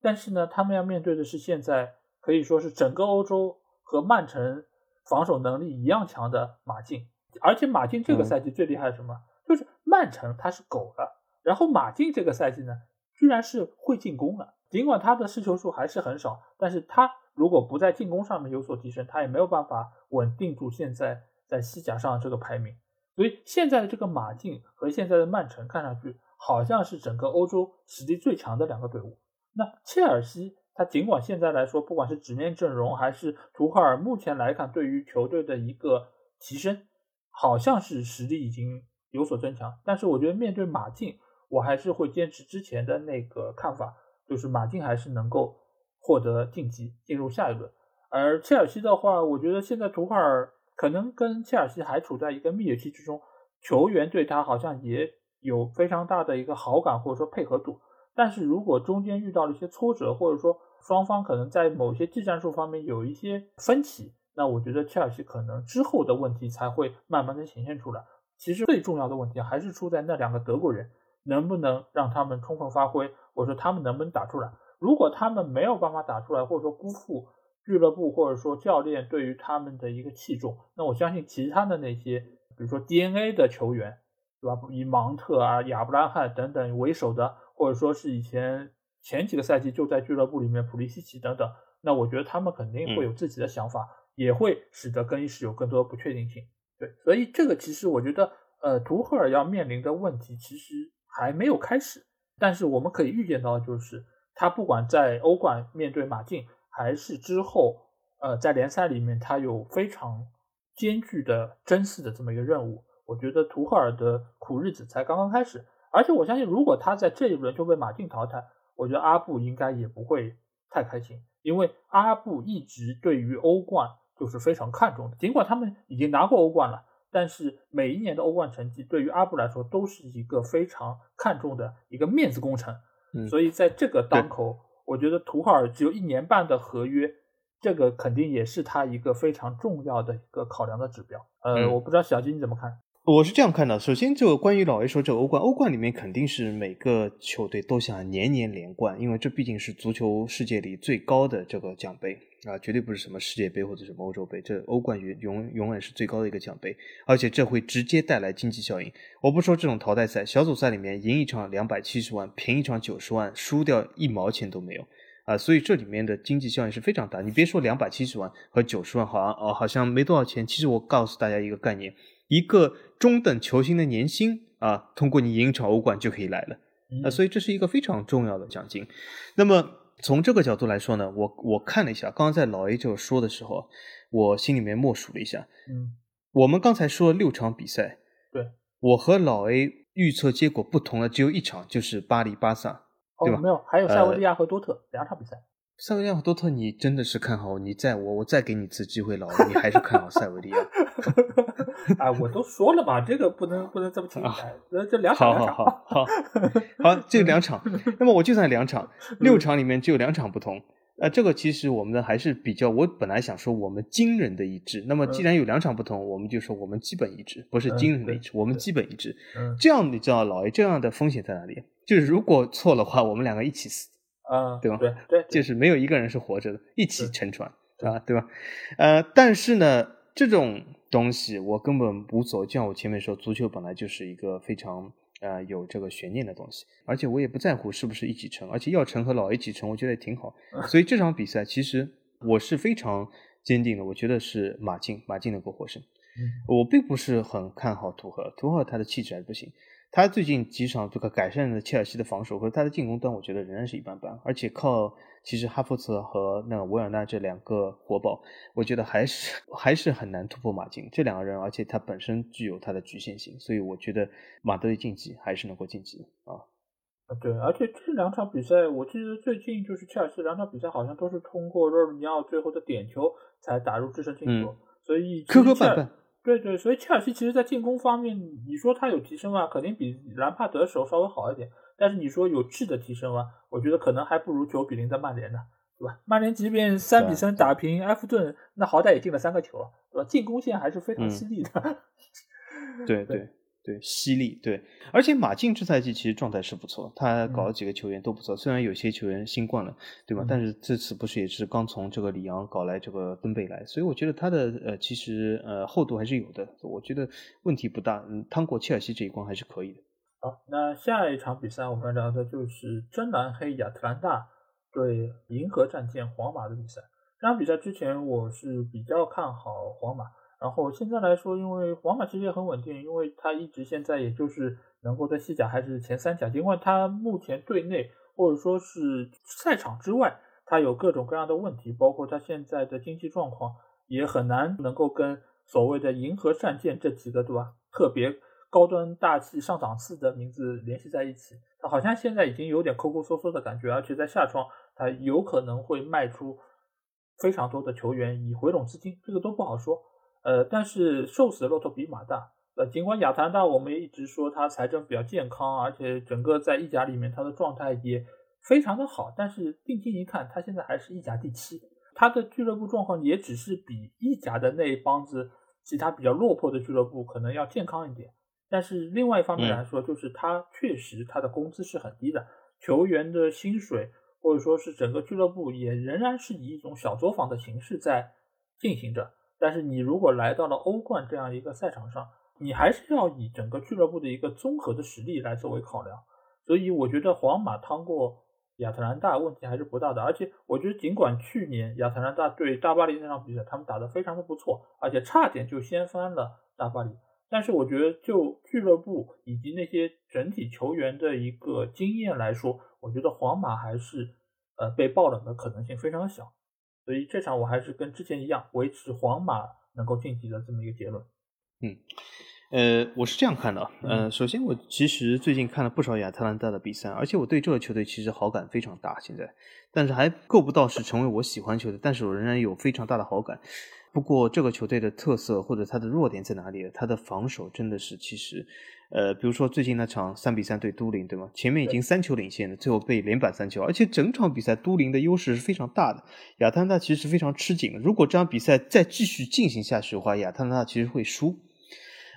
但是呢，他们要面对的是现在可以说是整个欧洲和曼城。防守能力一样强的马竞，而且马竞这个赛季最厉害的什么？就是曼城他是狗了，然后马竞这个赛季呢，居然是会进攻了。尽管他的失球数还是很少，但是他如果不在进攻上面有所提升，他也没有办法稳定住现在在西甲上这个排名。所以现在的这个马竞和现在的曼城看上去好像是整个欧洲实力最强的两个队伍。那切尔西。他尽管现在来说，不管是纸面阵容还是图赫尔，目前来看对于球队的一个提升，好像是实力已经有所增强。但是我觉得面对马竞，我还是会坚持之前的那个看法，就是马竞还是能够获得晋级，进入下一轮。而切尔西的话，我觉得现在图赫尔可能跟切尔西还处在一个蜜月期之中，球员对他好像也有非常大的一个好感或者说配合度。但是如果中间遇到了一些挫折，或者说双方可能在某些技战术方面有一些分歧，那我觉得切尔西可能之后的问题才会慢慢的显现出来。其实最重要的问题还是出在那两个德国人能不能让他们充分发挥，或者说他们能不能打出来。如果他们没有办法打出来，或者说辜负俱乐部或者说教练对于他们的一个器重，那我相信其他的那些，比如说 DNA 的球员，对吧？以芒特啊、亚布拉罕等等为首的。或者说是以前前几个赛季就在俱乐部里面，普利西奇等等，那我觉得他们肯定会有自己的想法，也会使得更衣室有更多的不确定性。对，所以这个其实我觉得，呃，图赫尔要面临的问题其实还没有开始，但是我们可以预见到，就是他不管在欧冠面对马竞，还是之后，呃，在联赛里面，他有非常艰巨的争四的这么一个任务。我觉得图赫尔的苦日子才刚刚开始。而且我相信，如果他在这一轮就被马竞淘汰，我觉得阿布应该也不会太开心，因为阿布一直对于欧冠就是非常看重的。尽管他们已经拿过欧冠了，但是每一年的欧冠成绩对于阿布来说都是一个非常看重的一个面子工程。嗯所以在这个当口，我觉得图赫尔只有一年半的合约，这个肯定也是他一个非常重要的一个考量的指标。呃，我不知道小金你怎么看？我是这样看的，首先就关于老 A 说这个欧冠，欧冠里面肯定是每个球队都想年年连冠，因为这毕竟是足球世界里最高的这个奖杯啊，绝对不是什么世界杯或者什么欧洲杯，这欧冠永永永远是最高的一个奖杯，而且这会直接带来经济效应。我不说这种淘汰赛，小组赛里面赢一场两百七十万，平一场九十万，输掉一毛钱都没有啊，所以这里面的经济效应是非常大。你别说两百七十万和九十万，好像哦好像没多少钱，其实我告诉大家一个概念。一个中等球星的年薪啊，通过你赢一场欧冠就可以来了啊，所以这是一个非常重要的奖金。那么从这个角度来说呢，我我看了一下，刚刚在老 A 这说的时候，我心里面默数了一下，嗯，我们刚才说了六场比赛，对，我和老 A 预测结果不同的只有一场，就是巴黎巴萨，对吧？没有，还有塞维利亚和多特两场比赛。塞维利亚和多特，你真的是看好？你再我我再给你一次机会，老你还是看好塞维利亚？啊，我都说了嘛，这个不能不能这么轻易。那这两场，好好好好好，这两场，那么我就算两场，六场里面只有两场不同。呃，这个其实我们的还是比较，我本来想说我们惊人的一致。那么既然有两场不同，我们就说我们基本一致，不是惊人的一致，我们基本一致。这样你知道老爷这样的风险在哪里？就是如果错的话，我们两个一起死。啊，对吧？对对，就是没有一个人是活着的，一起沉船，啊，对吧？呃，但是呢，这种东西我根本无所谓。就像我前面说，足球本来就是一个非常呃有这个悬念的东西，而且我也不在乎是不是一起沉，而且要沉和老一起沉，我觉得也挺好。所以这场比赛其实我是非常坚定的，我觉得是马竞，马竞能够获胜。我并不是很看好图赫，图赫他的气质还是不行。他最近几场这个改善了切尔西的防守，可是他的进攻端，我觉得仍然是一般般。而且靠其实哈弗茨和那维尔纳这两个活宝，我觉得还是还是很难突破马竞这两个人。而且他本身具有他的局限性，所以我觉得马德里晋级还是能够晋级啊。啊，对，而且这两场比赛，我记得最近就是切尔西两场比赛好像都是通过若尔尼奥最后的点球才打入制胜进球，所以磕磕绊绊。对对，所以切尔西其实，在进攻方面，你说他有提升啊？肯定比兰帕德的时候稍微好一点。但是你说有质的提升吗？我觉得可能还不如九比零的曼联呢，对吧？曼联即便三比三打平埃弗顿，那好歹也进了三个球，对吧？进攻线还是非常犀利的。对 对。对，犀利对，而且马竞这赛季其实状态是不错，他搞了几个球员都不错，虽然有些球员新冠了，对吧？但是这次不是也是刚从这个里昂搞来这个登贝莱，所以我觉得他的呃其实呃厚度还是有的，我觉得问题不大，嗯，趟过切尔西这一关还是可以的。好，那下一场比赛我们聊的就是真蓝黑亚特兰大对银河战舰皇马的比赛。这场比赛之前我是比较看好皇马。然后现在来说，因为皇马其实也很稳定，因为他一直现在也就是能够在西甲还是前三甲，尽管他目前队内或者说是赛场之外，他有各种各样的问题，包括他现在的经济状况也很难能够跟所谓的银河战舰这几个对吧特别高端大气上档次的名字联系在一起，他好像现在已经有点抠抠缩缩的感觉，而且在下窗他有可能会卖出非常多的球员以回笼资金，这个都不好说。呃，但是瘦死的骆驼比马大。呃，尽管亚特兰大我们也一直说他财政比较健康，而且整个在意甲里面他的状态也非常的好，但是定睛一看，他现在还是意甲第七，他的俱乐部状况也只是比意甲的那一帮子其他比较落魄的俱乐部可能要健康一点。但是另外一方面来说，就是他确实他的工资是很低的，球员的薪水或者说是整个俱乐部也仍然是以一种小作坊的形式在进行着。但是你如果来到了欧冠这样一个赛场上，你还是要以整个俱乐部的一个综合的实力来作为考量。所以我觉得皇马趟过亚特兰大问题还是不大的。而且我觉得尽管去年亚特兰大对大巴黎那场比赛他们打得非常的不错，而且差点就掀翻了大巴黎，但是我觉得就俱乐部以及那些整体球员的一个经验来说，我觉得皇马还是呃被爆冷的可能性非常小。所以这场我还是跟之前一样，维持皇马能够晋级的这么一个结论。嗯，呃，我是这样看的。呃，首先我其实最近看了不少亚特兰大的比赛，而且我对这个球队其实好感非常大。现在，但是还够不到是成为我喜欢球队，但是我仍然有非常大的好感。不过这个球队的特色或者它的弱点在哪里？它的防守真的是其实。呃，比如说最近那场三比三对都灵，对吗？前面已经三球领先了，最后被连扳三球，而且整场比赛都灵的优势是非常大的。亚特兰大其实是非常吃紧的，如果这场比赛再继续进行下去的话，亚特兰大其实会输。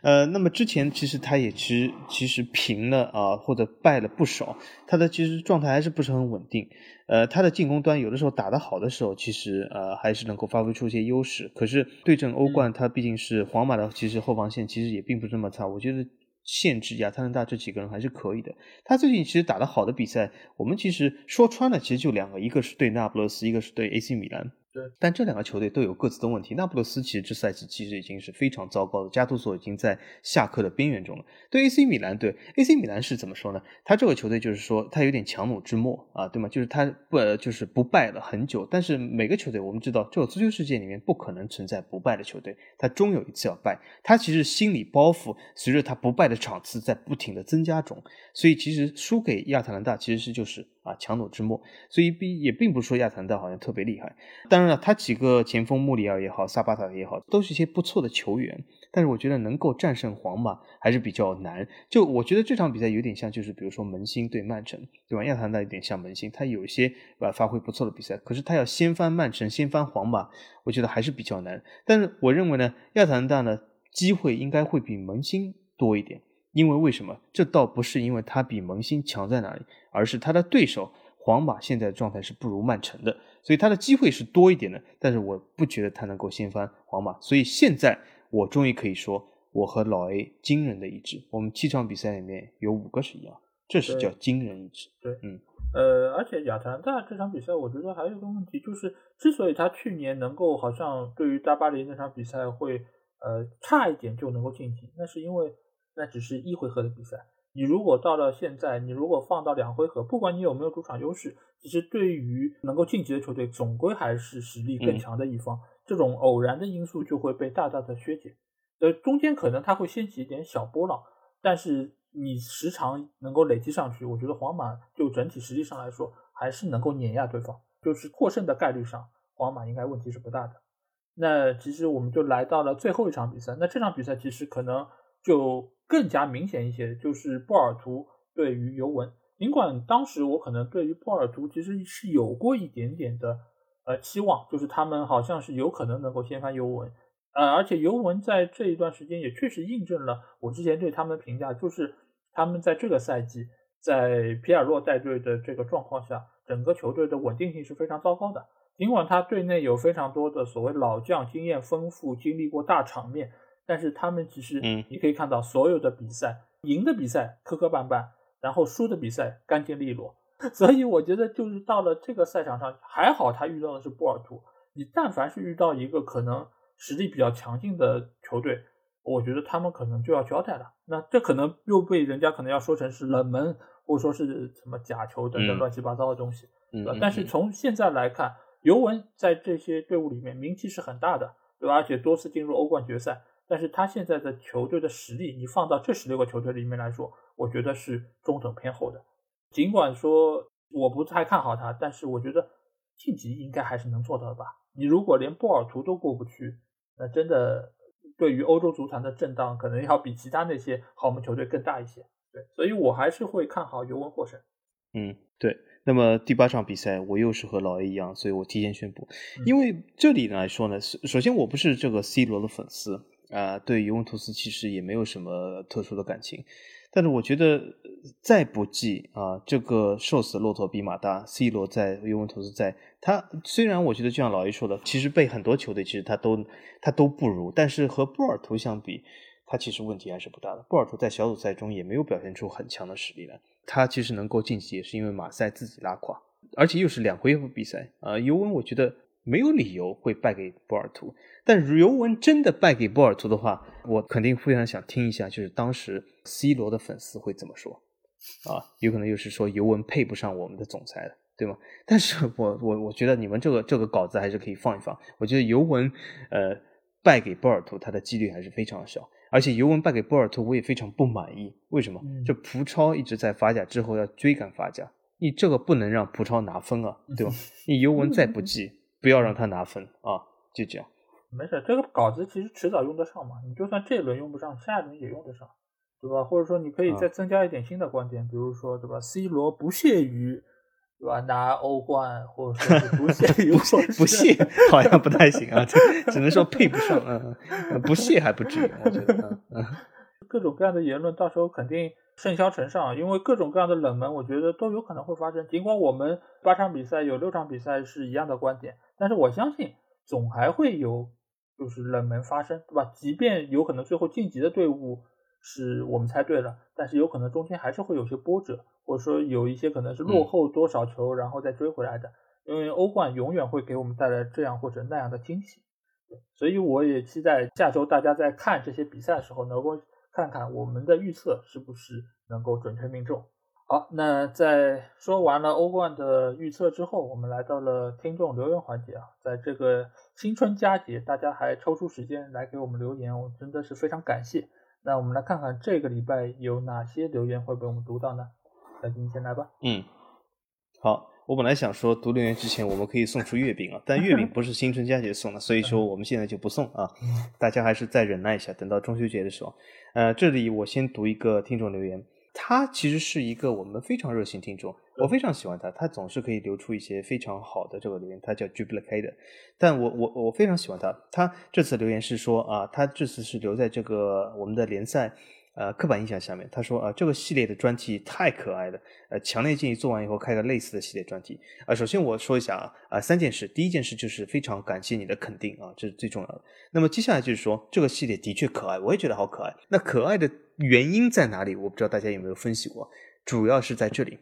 呃，那么之前其实他也其实其实平了啊，或者败了不少，他的其实状态还是不是很稳定。呃，他的进攻端有的时候打得好的时候，其实呃还是能够发挥出一些优势。可是对阵欧冠，他毕竟是皇马的，其实后防线其实也并不是这么差，我觉得。限制亚特兰大这几个人还是可以的。他最近其实打得好的比赛，我们其实说穿了，其实就两个，一个是对那不勒斯，一个是对 AC 米兰。对，但这两个球队都有各自的问题。那不勒斯其实这赛季其实已经是非常糟糕的，加图索已经在下课的边缘中了。对 AC 米兰，对 AC 米兰是怎么说呢？他这个球队就是说他有点强弩之末啊，对吗？就是他不就是不败了很久。但是每个球队我们知道，这个足球世界里面不可能存在不败的球队，他终有一次要败。他其实心理包袱随着他不败的场次在不停的增加中，所以其实输给亚特兰大其实是就是。啊，强弩之末，所以并也并不是说亚特兰大好像特别厉害。当然了，他几个前锋穆里尔也好，萨巴塔也好，都是一些不错的球员。但是我觉得能够战胜皇马还是比较难。就我觉得这场比赛有点像，就是比如说门兴对曼城，对吧？亚特兰大有点像门兴，他有一些啊发挥不错的比赛，可是他要先翻曼城，先翻皇马，我觉得还是比较难。但是我认为呢，亚特兰大呢机会应该会比门兴多一点。因为为什么？这倒不是因为他比蒙辛强在哪里，而是他的对手皇马现在的状态是不如曼城的，所以他的机会是多一点的。但是我不觉得他能够掀翻皇马，所以现在我终于可以说，我和老 A 惊人的一致。我们七场比赛里面有五个是一样，这是叫惊人一致。对，嗯，呃，而且亚特兰大这场比赛，我觉得还有一个问题，就是之所以他去年能够好像对于大巴黎那场比赛会呃差一点就能够晋级，那是因为。那只是一回合的比赛，你如果到了现在，你如果放到两回合，不管你有没有主场优势，其实对于能够晋级的球队，总归还是实力更强的一方。这种偶然的因素就会被大大的削减。呃，中间可能它会掀起一点小波浪，但是你时常能够累积上去，我觉得皇马就整体实力上来说，还是能够碾压对方，就是获胜的概率上，皇马应该问题是不大的。那其实我们就来到了最后一场比赛，那这场比赛其实可能就。更加明显一些，就是波尔图对于尤文。尽管当时我可能对于波尔图其实是有过一点点的呃期望，就是他们好像是有可能能够掀翻尤文。呃，而且尤文在这一段时间也确实印证了我之前对他们的评价，就是他们在这个赛季在皮尔洛带队的这个状况下，整个球队的稳定性是非常糟糕的。尽管他队内有非常多的所谓老将，经验丰富，经历过大场面。但是他们其实，嗯，你可以看到所有的比赛，赢的比赛磕磕绊绊，然后输的比赛干净利落。所以我觉得，就是到了这个赛场上，还好他遇到的是波尔图。你但凡是遇到一个可能实力比较强劲的球队，我觉得他们可能就要交代了。那这可能又被人家可能要说成是冷门，或者说是什么假球等等乱七八糟的东西，对吧？但是从现在来看，尤文在这些队伍里面名气是很大的，对吧？而且多次进入欧冠决赛。但是他现在的球队的实力，你放到这十六个球队里面来说，我觉得是中等偏后的。尽管说我不太看好他，但是我觉得晋级应该还是能做到的吧。你如果连波尔图都过不去，那真的对于欧洲足坛的震荡，可能要比其他那些豪门球队更大一些。对，所以我还是会看好尤文获胜。嗯，对。那么第八场比赛，我又是和老 A 一样，所以我提前宣布，因为这里来说呢，首先我不是这个 C 罗的粉丝。啊，对尤文图斯其实也没有什么特殊的感情，但是我觉得再不济啊，这个瘦死的骆驼比马大，C 罗在尤文图斯在，他虽然我觉得就像老 A 说的，其实被很多球队其实他都他都不如，但是和波尔图相比，他其实问题还是不大的。波尔图在小组赛中也没有表现出很强的实力来，他其实能够晋级也是因为马赛自己拉垮，而且又是两回合比赛啊，尤文我觉得。没有理由会败给波尔图，但尤文真的败给波尔图的话，我肯定非常想听一下，就是当时 C 罗的粉丝会怎么说啊？有可能又是说尤文配不上我们的总裁的，对吗？但是我我我觉得你们这个这个稿子还是可以放一放。我觉得尤文呃败给波尔图，他的几率还是非常小，而且尤文败给波尔图，我也非常不满意。为什么？就葡超一直在法甲之后要追赶法甲，你这个不能让葡超拿分啊，对吧？你尤文再不济。不要让他拿分啊！就这样，没事，这个稿子其实迟早用得上嘛。你就算这一轮用不上，下一轮也用得上，对吧？或者说你可以再增加一点新的观点，比如说，对吧？C 罗不屑于，对吧？拿欧冠，或者说是不屑于，不屑 好像不太行啊，只能说配不上，嗯，不屑还不至于，我觉得，嗯，各种各样的言论，到时候肯定。盛嚣尘上，因为各种各样的冷门，我觉得都有可能会发生。尽管我们八场比赛有六场比赛是一样的观点，但是我相信总还会有就是冷门发生，对吧？即便有可能最后晋级的队伍是我们猜对了，但是有可能中间还是会有些波折，或者说有一些可能是落后多少球然后再追回来的。因为欧冠永远会给我们带来这样或者那样的惊喜。所以我也期待下周大家在看这些比赛的时候，能够看看我们的预测是不是能够准确命中。好，那在说完了欧冠的预测之后，我们来到了听众留言环节啊。在这个新春佳节，大家还抽出时间来给我们留言，我真的是非常感谢。那我们来看看这个礼拜有哪些留言会被我们读到呢？小金先来吧。嗯，好，我本来想说读留言之前我们可以送出月饼啊，但月饼不是新春佳节送的，所以说我们现在就不送啊。大家还是再忍耐一下，等到中秋节的时候。呃，这里我先读一个听众留言。他其实是一个我们非常热心听众，我非常喜欢他，他总是可以留出一些非常好的这个留言。他叫 j u b i l a 的，但我我我非常喜欢他。他这次留言是说啊，他这次是留在这个我们的联赛。呃，刻板印象下面，他说啊，这个系列的专题太可爱了，呃，强烈建议做完以后开个类似的系列专题。啊，首先我说一下啊，啊，三件事，第一件事就是非常感谢你的肯定啊，这是最重要的。那么接下来就是说，这个系列的确可爱，我也觉得好可爱。那可爱的原因在哪里？我不知道大家有没有分析过，主要是在这里。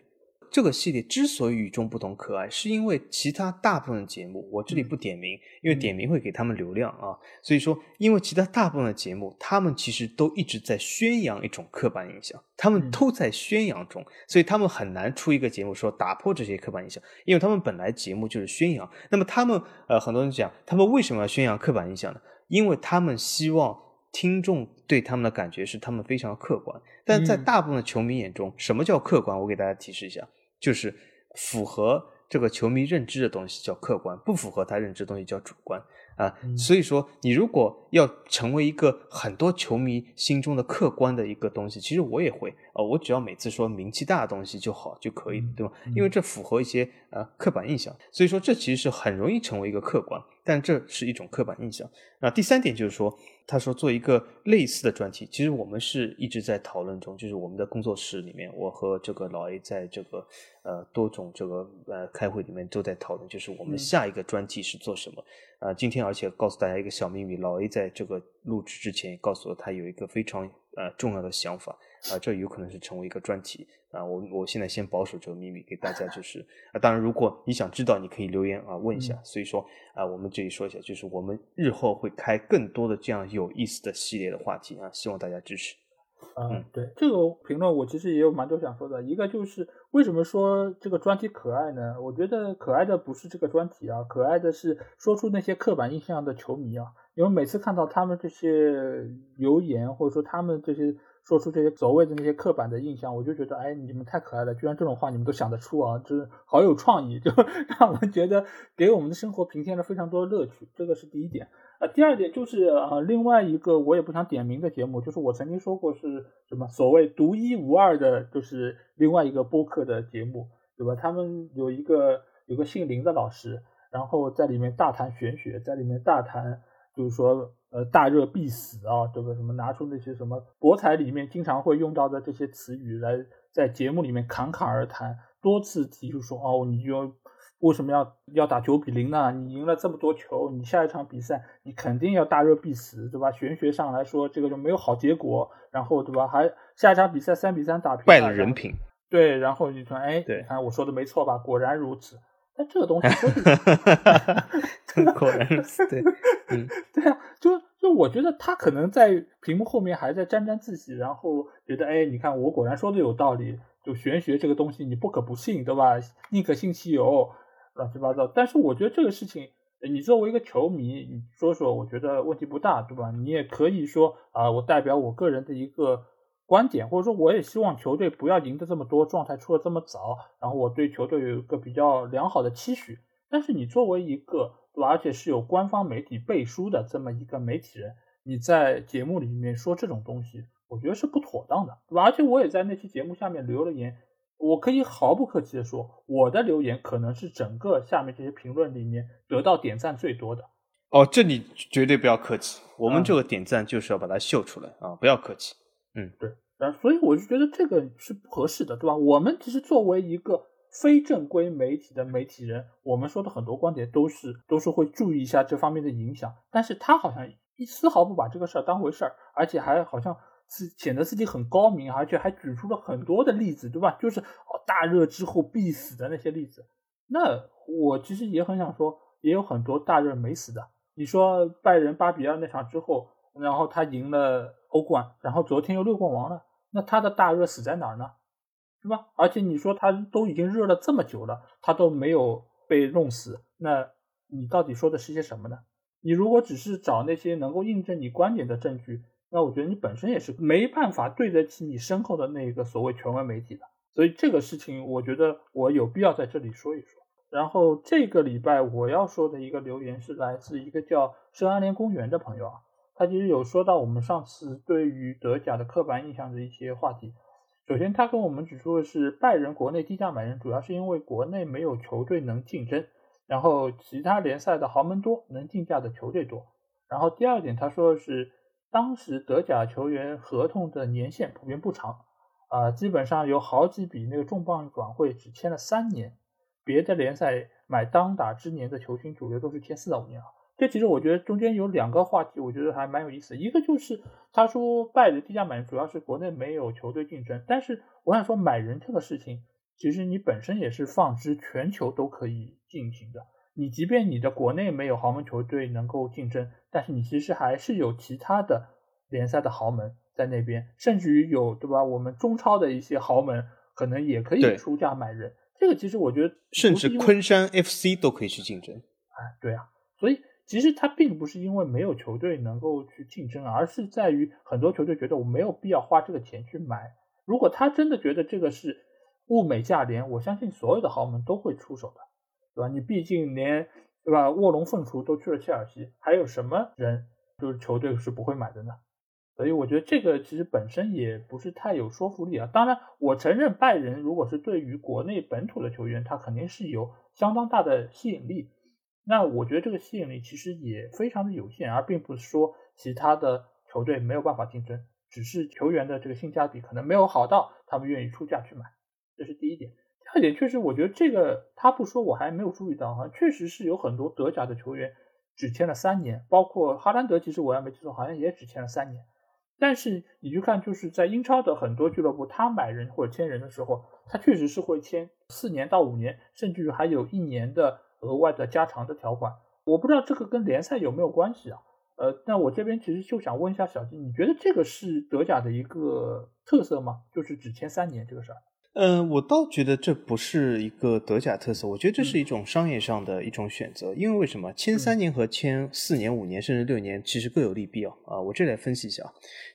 这个系列之所以与众不同、可爱，是因为其他大部分节目，我这里不点名，因为点名会给他们流量啊。所以说，因为其他大部分的节目，他们其实都一直在宣扬一种刻板印象，他们都在宣扬中，所以他们很难出一个节目说打破这些刻板印象，因为他们本来节目就是宣扬。那么他们呃，很多人讲，他们为什么要宣扬刻板印象呢？因为他们希望听众对他们的感觉是他们非常客观，但在大部分的球迷眼中，什么叫客观？我给大家提示一下。就是符合这个球迷认知的东西叫客观，不符合他认知的东西叫主观啊。所以说，你如果要成为一个很多球迷心中的客观的一个东西，其实我也会啊，我只要每次说名气大的东西就好就可以，对吧？因为这符合一些呃刻板印象，所以说这其实是很容易成为一个客观，但这是一种刻板印象。那第三点就是说。他说做一个类似的专题，其实我们是一直在讨论中，就是我们的工作室里面，我和这个老 A 在这个呃多种这个呃开会里面都在讨论，就是我们下一个专题是做什么。啊，今天而且告诉大家一个小秘密，老 A 在这个录制之前告诉我，他有一个非常呃重要的想法。啊，这有可能是成为一个专题啊！我我现在先保守这个秘密给大家，就是啊，当然如果你想知道，你可以留言啊问一下。所以说啊，我们这里说一下，就是我们日后会开更多的这样有意思的系列的话题啊，希望大家支持。嗯，对这个评论我其实也有蛮多想说的。一个就是为什么说这个专题可爱呢？我觉得可爱的不是这个专题啊，可爱的是说出那些刻板印象的球迷啊，因为每次看到他们这些留言，或者说他们这些。说出这些所谓的那些刻板的印象，我就觉得，哎，你们太可爱了，居然这种话你们都想得出啊，就是好有创意，就让我们觉得给我们的生活平添了非常多的乐趣，这个是第一点。啊，第二点就是啊，另外一个我也不想点名的节目，就是我曾经说过是什么所谓独一无二的，就是另外一个播客的节目，对吧？他们有一个有个姓林的老师，然后在里面大谈玄学，在里面大谈，就是说。呃，大热必死啊，对吧？什么拿出那些什么博彩里面经常会用到的这些词语来在节目里面侃侃而谈，多次提出说，哦，你就为什么要要打九比零呢？你赢了这么多球，你下一场比赛你肯定要大热必死，对吧？玄学上来说，这个就没有好结果，然后对吧？还下一场比赛三比三打平，败了人品。对，然后你说，哎，对，看我说的没错吧？果然如此。但这个东西，果然如此，对，嗯，对啊，就就我觉得他可能在屏幕后面还在沾沾自喜，然后觉得，哎，你看我果然说的有道理，就玄学这个东西你不可不信，对吧？宁可信其有，乱七八糟。但是我觉得这个事情，你作为一个球迷，你说说，我觉得问题不大，对吧？你也可以说啊，我代表我个人的一个。观点，或者说我也希望球队不要赢得这么多，状态出的这么早，然后我对球队有一个比较良好的期许。但是你作为一个，对吧？而且是有官方媒体背书的这么一个媒体人，你在节目里面说这种东西，我觉得是不妥当的，对吧？而且我也在那期节目下面留了言，我可以毫不客气的说，我的留言可能是整个下面这些评论里面得到点赞最多的。哦，这你绝对不要客气，我们这个点赞就是要把它秀出来啊，不要客气。嗯，对，啊，所以我就觉得这个是不合适的，对吧？我们其实作为一个非正规媒体的媒体人，我们说的很多观点都是都是会注意一下这方面的影响，但是他好像一丝毫不把这个事儿当回事儿，而且还好像是显得自己很高明，而且还举出了很多的例子，对吧？就是哦，大热之后必死的那些例子。那我其实也很想说，也有很多大热没死的。你说拜仁八比二那场之后，然后他赢了欧冠，然后昨天又六冠王了，那他的大热死在哪儿呢？是吧？而且你说他都已经热了这么久了，他都没有被弄死，那你到底说的是些什么呢？你如果只是找那些能够印证你观点的证据，那我觉得你本身也是没办法对得起你身后的那个所谓权威媒体的。所以这个事情，我觉得我有必要在这里说一说。然后这个礼拜我要说的一个留言是来自一个叫圣安联公园的朋友啊，他其实有说到我们上次对于德甲的刻板印象的一些话题。首先，他跟我们指出的是，拜仁国内低价买人主要是因为国内没有球队能竞争，然后其他联赛的豪门多，能竞价的球队多。然后第二点，他说的是，当时德甲球员合同的年限普遍不长。啊，基本上有好几笔那个重磅转会只签了三年，别的联赛买当打之年的球星主流都是签四到五年啊。这其实我觉得中间有两个话题，我觉得还蛮有意思。一个就是他说拜仁低价买人主要是国内没有球队竞争，但是我想说买人这个事情，其实你本身也是放之全球都可以进行的。你即便你的国内没有豪门球队能够竞争，但是你其实还是有其他的联赛的豪门。在那边，甚至于有对吧？我们中超的一些豪门可能也可以出价买人。这个其实我觉得，甚至昆山 FC 都可以去竞争。哎，对啊，所以其实他并不是因为没有球队能够去竞争，而是在于很多球队觉得我没有必要花这个钱去买。如果他真的觉得这个是物美价廉，我相信所有的豪门都会出手的，对吧？你毕竟连对吧卧龙凤雏都去了切尔西，还有什么人就是球队是不会买的呢？所以我觉得这个其实本身也不是太有说服力啊。当然，我承认拜仁如果是对于国内本土的球员，他肯定是有相当大的吸引力。那我觉得这个吸引力其实也非常的有限，而并不是说其他的球队没有办法竞争，只是球员的这个性价比可能没有好到他们愿意出价去买。这是第一点。第二点，确实我觉得这个他不说我还没有注意到哈，确实是有很多德甲的球员只签了三年，包括哈兰德，其实我要没记错，好像也只签了三年。但是你去看，就是在英超的很多俱乐部，他买人或者签人的时候，他确实是会签四年到五年，甚至于还有一年的额外的加长的条款。我不知道这个跟联赛有没有关系啊？呃，那我这边其实就想问一下小金，你觉得这个是德甲的一个特色吗？就是只签三年这个事儿？嗯，我倒觉得这不是一个德甲特色，我觉得这是一种商业上的一种选择。因为为什么签三年和签四年、五年甚至六年，其实各有利弊啊？啊，我这来分析一下。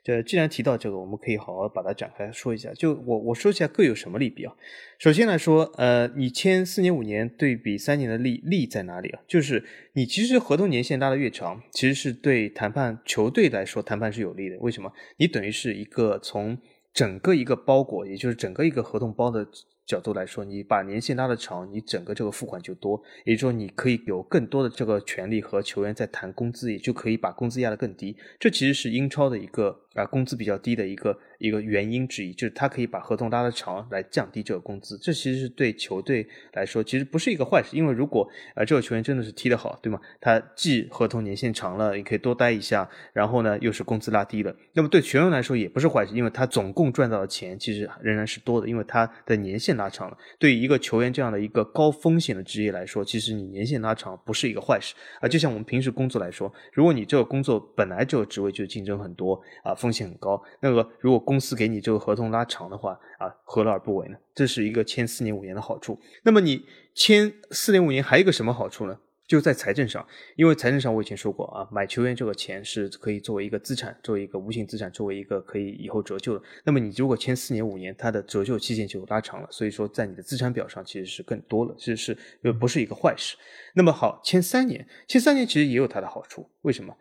这既然提到这个，我们可以好好把它展开说一下。就我我说一下各有什么利弊啊？首先来说，呃，你签四年、五年对比三年的利利在哪里啊？就是你其实合同年限拉的越长，其实是对谈判球队来说谈判是有利的。为什么？你等于是一个从整个一个包裹，也就是整个一个合同包的角度来说，你把年限拉得长，你整个这个付款就多，也就是说你可以有更多的这个权利和球员在谈工资，也就可以把工资压得更低。这其实是英超的一个啊工资比较低的一个。一个原因之一就是他可以把合同拉得长来降低这个工资，这其实是对球队来说其实不是一个坏事，因为如果呃这个球员真的是踢得好，对吗？他既合同年限长了，也可以多待一下，然后呢又是工资拉低了，那么对球员来说也不是坏事，因为他总共赚到的钱其实仍然是多的，因为他的年限拉长了。对于一个球员这样的一个高风险的职业来说，其实你年限拉长不是一个坏事啊。就像我们平时工作来说，如果你这个工作本来这个职位就竞争很多啊，风险很高，那个如果公司给你这个合同拉长的话啊，何乐而不为呢？这是一个签四年五年的好处。那么你签四年五年还有一个什么好处呢？就在财政上，因为财政上我以前说过啊，买球员这个钱是可以作为一个资产，作为一个无形资产，作为一个可以以后折旧的。那么你如果签四年五年，它的折旧期限就拉长了，所以说在你的资产表上其实是更多了，其实是又不是一个坏事。那么好，签三年，签三年其实也有它的好处。为什么？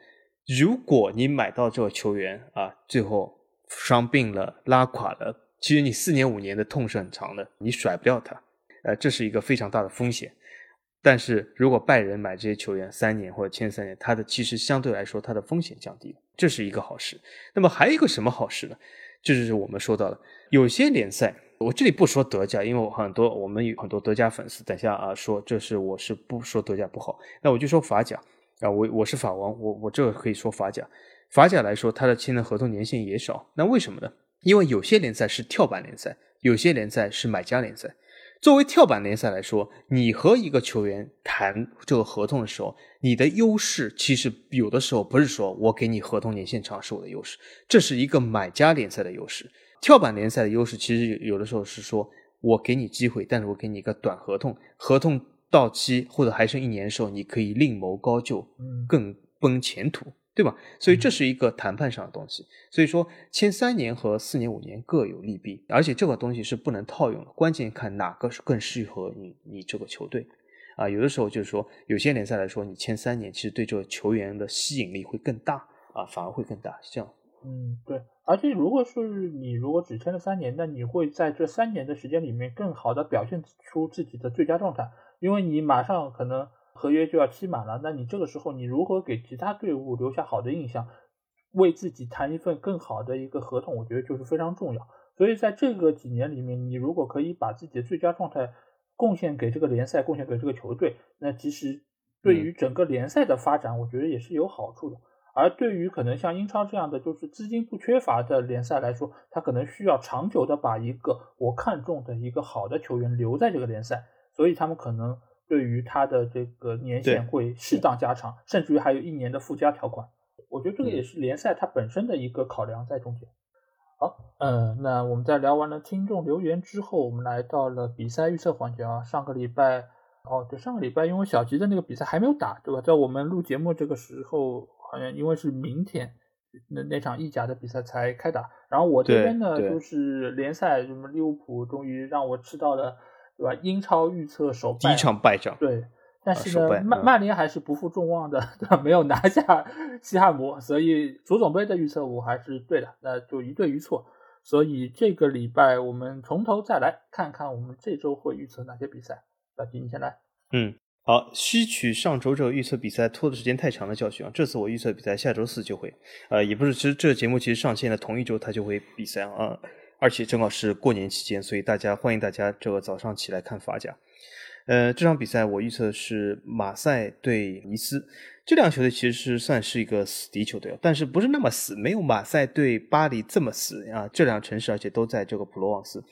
如果你买到这个球员啊，最后。伤病了，拉垮了，其实你四年五年的痛是很长的，你甩不掉他，呃，这是一个非常大的风险。但是如果拜仁买这些球员三年或者签三年，他的其实相对来说他的风险降低了，这是一个好事。那么还有一个什么好事呢？这就是我们说到的，有些联赛，我这里不说德甲，因为我很多我们有很多德甲粉丝，等下啊说这是我是不说德甲不好，那我就说法甲啊，我我是法王，我我这个可以说法甲。法甲来说，它的签的合同年限也少，那为什么呢？因为有些联赛是跳板联赛，有些联赛是买家联赛。作为跳板联赛来说，你和一个球员谈这个合同的时候，你的优势其实有的时候不是说我给你合同年限长是我的优势，这是一个买家联赛的优势。跳板联赛的优势其实有的时候是说我给你机会，但是我给你一个短合同，合同到期或者还剩一年的时候，你可以另谋高就，更奔前途。对吧？所以这是一个谈判上的东西。所以说签三年和四年、五年各有利弊，而且这个东西是不能套用的。关键看哪个是更适合你，你这个球队啊。有的时候就是说，有些联赛来说，你签三年，其实对这个球员的吸引力会更大啊，反而会更大。这样。嗯，对。而且如果是你如果只签了三年，那你会在这三年的时间里面更好的表现出自己的最佳状态，因为你马上可能。合约就要期满了，那你这个时候你如何给其他队伍留下好的印象，为自己谈一份更好的一个合同，我觉得就是非常重要。所以在这个几年里面，你如果可以把自己的最佳状态贡献给这个联赛，贡献给这个球队，那其实对于整个联赛的发展，我觉得也是有好处的。而对于可能像英超这样的就是资金不缺乏的联赛来说，他可能需要长久的把一个我看中的一个好的球员留在这个联赛，所以他们可能。对于他的这个年限会适当加长，甚至于还有一年的附加条款。我觉得这个也是联赛它本身的一个考量在中间。好，嗯，那我们在聊完了听众留言之后，我们来到了比赛预测环节啊。上个礼拜，哦，对，上个礼拜因为小吉的那个比赛还没有打，对吧？在我们录节目这个时候，好像因为是明天那那场意甲的比赛才开打。然后我这边呢，就是联赛，什么利物浦终于让我吃到了。对吧？英超预测首第一场败仗，对，但是呢，曼曼联还是不负众望的，对吧？没有拿下西汉姆，所以足总杯的预测我还是对的，那就一对一错。所以这个礼拜我们从头再来看看，我们这周会预测哪些比赛？小吉，你先来。嗯，好，吸取上周这个预测比赛拖的时间太长的教训啊！这次我预测比赛下周四就会，呃，也不是，其实这个节目其实上线的同一周它就会比赛啊。而且正好是过年期间，所以大家欢迎大家这个早上起来看法甲。呃，这场比赛我预测是马赛对尼斯，这两球队其实是算是一个死敌球队，但是不是那么死，没有马赛对巴黎这么死啊。这两城市而且都在这个普罗旺斯。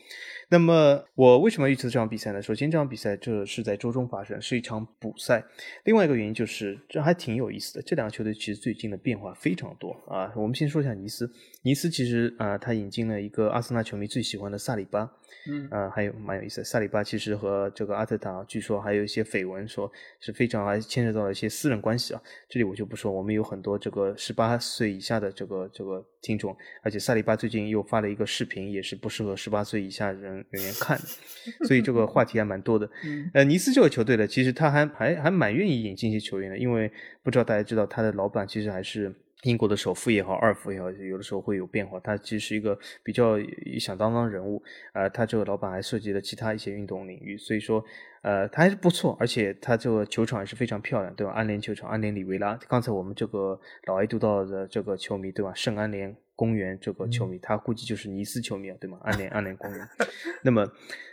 那么我为什么预测这场比赛呢？首先，这场比赛这是在周中发生，是一场补赛。另外一个原因就是，这还挺有意思的。这两个球队其实最近的变化非常多啊。我们先说一下尼斯，尼斯其实啊，他引进了一个阿森纳球迷最喜欢的萨里巴。嗯，呃，还有蛮有意思的，萨里巴其实和这个阿特塔据说还有一些绯闻，说是非常还牵扯到了一些私人关系啊。这里我就不说，我们有很多这个十八岁以下的这个这个听众，而且萨利巴最近又发了一个视频，也是不适合十八岁以下人人员看的，所以这个话题还蛮多的。呃，尼斯这个球队呢，其实他还还还蛮愿意引进一些球员的，因为不知道大家知道他的老板其实还是。英国的首富也好，二富也好，有的时候会有变化。他其实是一个比较响当当人物，呃，他这个老板还涉及了其他一些运动领域，所以说，呃，他还是不错，而且他这个球场也是非常漂亮，对吧？安联球场，安联里维拉，刚才我们这个老 A 读到的这个球迷，对吧？圣安联公园这个球迷，他估计就是尼斯球迷啊，对吗？安联安联公园，那么。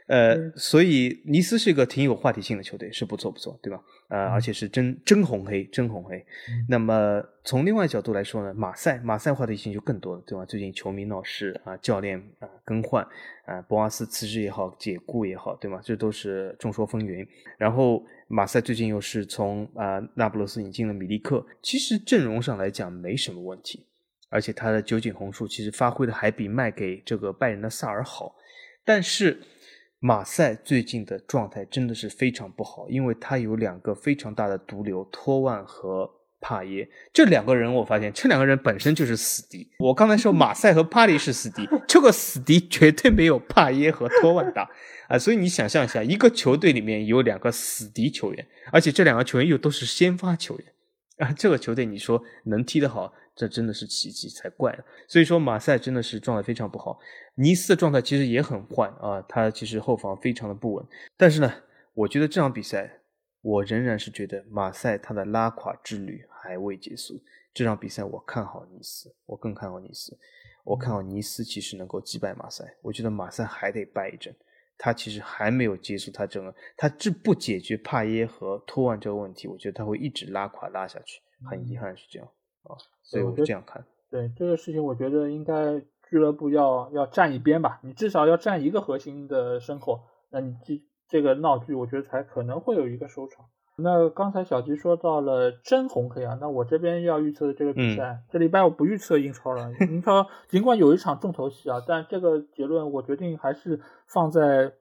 呃，所以尼斯是一个挺有话题性的球队，是不错不错，对吧？呃，而且是真真红黑，真红黑。那么从另外角度来说呢，马赛马赛话题性就更多了，对吧？最近球迷闹事啊，教练啊更换啊，博阿斯辞职也好，解雇也好，对吗？这都是众说纷纭。然后马赛最近又是从啊那不勒斯引进了米利克，其实阵容上来讲没什么问题，而且他的酒井宏树其实发挥的还比卖给这个拜仁的萨尔好，但是。马赛最近的状态真的是非常不好，因为他有两个非常大的毒瘤，托万和帕耶这两个人，我发现这两个人本身就是死敌。我刚才说马赛和巴黎是死敌，这个死敌绝对没有帕耶和托万大啊！所以你想象一下，一个球队里面有两个死敌球员，而且这两个球员又都是先发球员啊，这个球队你说能踢得好？这真的是奇迹才怪了，所以说马赛真的是状态非常不好，尼斯的状态其实也很坏啊，他其实后防非常的不稳。但是呢，我觉得这场比赛，我仍然是觉得马赛他的拉垮之旅还未结束。这场比赛我看好尼斯，我更看好尼斯，我看好尼斯其实能够击败马赛。我觉得马赛还得败一阵，他其实还没有结束他整个，他这不解决帕耶和托万这个问题，我觉得他会一直拉垮拉下去。很遗憾是这样啊。所以我就这样看，对这个事情，我觉得应该俱乐部要要站一边吧。你至少要站一个核心的身后，那你这这个闹剧，我觉得才可能会有一个收场。那刚才小吉说到了真红黑啊，那我这边要预测的这个比赛，这礼拜我不预测英超了。英超尽管有一场重头戏啊，但这个结论我决定还是放在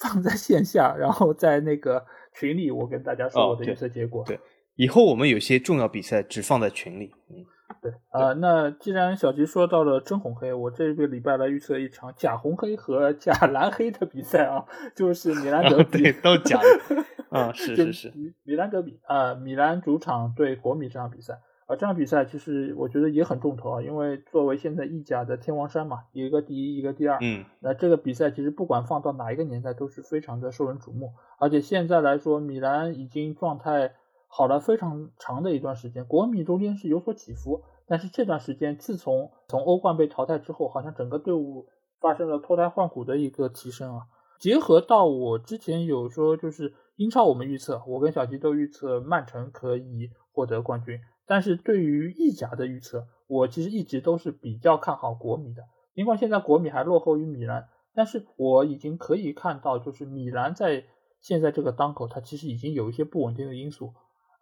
放在线下，然后在那个群里我跟大家说我的预测结果。对，以后我们有些重要比赛只放在群里。嗯。对啊，那既然小吉说到了真红黑，我这个礼拜来预测一场假红黑和假蓝黑的比赛啊，就是米兰德比，都假的 啊，是是是，米兰德比啊，米兰主场对国米这场比赛啊，这场比赛其实我觉得也很重头啊，因为作为现在意甲的天王山嘛，一个第一，一个第二，嗯，那这个比赛其实不管放到哪一个年代都是非常的受人瞩目，而且现在来说，米兰已经状态。好了非常长的一段时间，国米中间是有所起伏，但是这段时间自从从欧冠被淘汰之后，好像整个队伍发生了脱胎换骨的一个提升啊。结合到我之前有说，就是英超我们预测，我跟小吉都预测曼城可以获得冠军，但是对于意甲的预测，我其实一直都是比较看好国米的。尽管现在国米还落后于米兰，但是我已经可以看到，就是米兰在现在这个当口，它其实已经有一些不稳定的因素。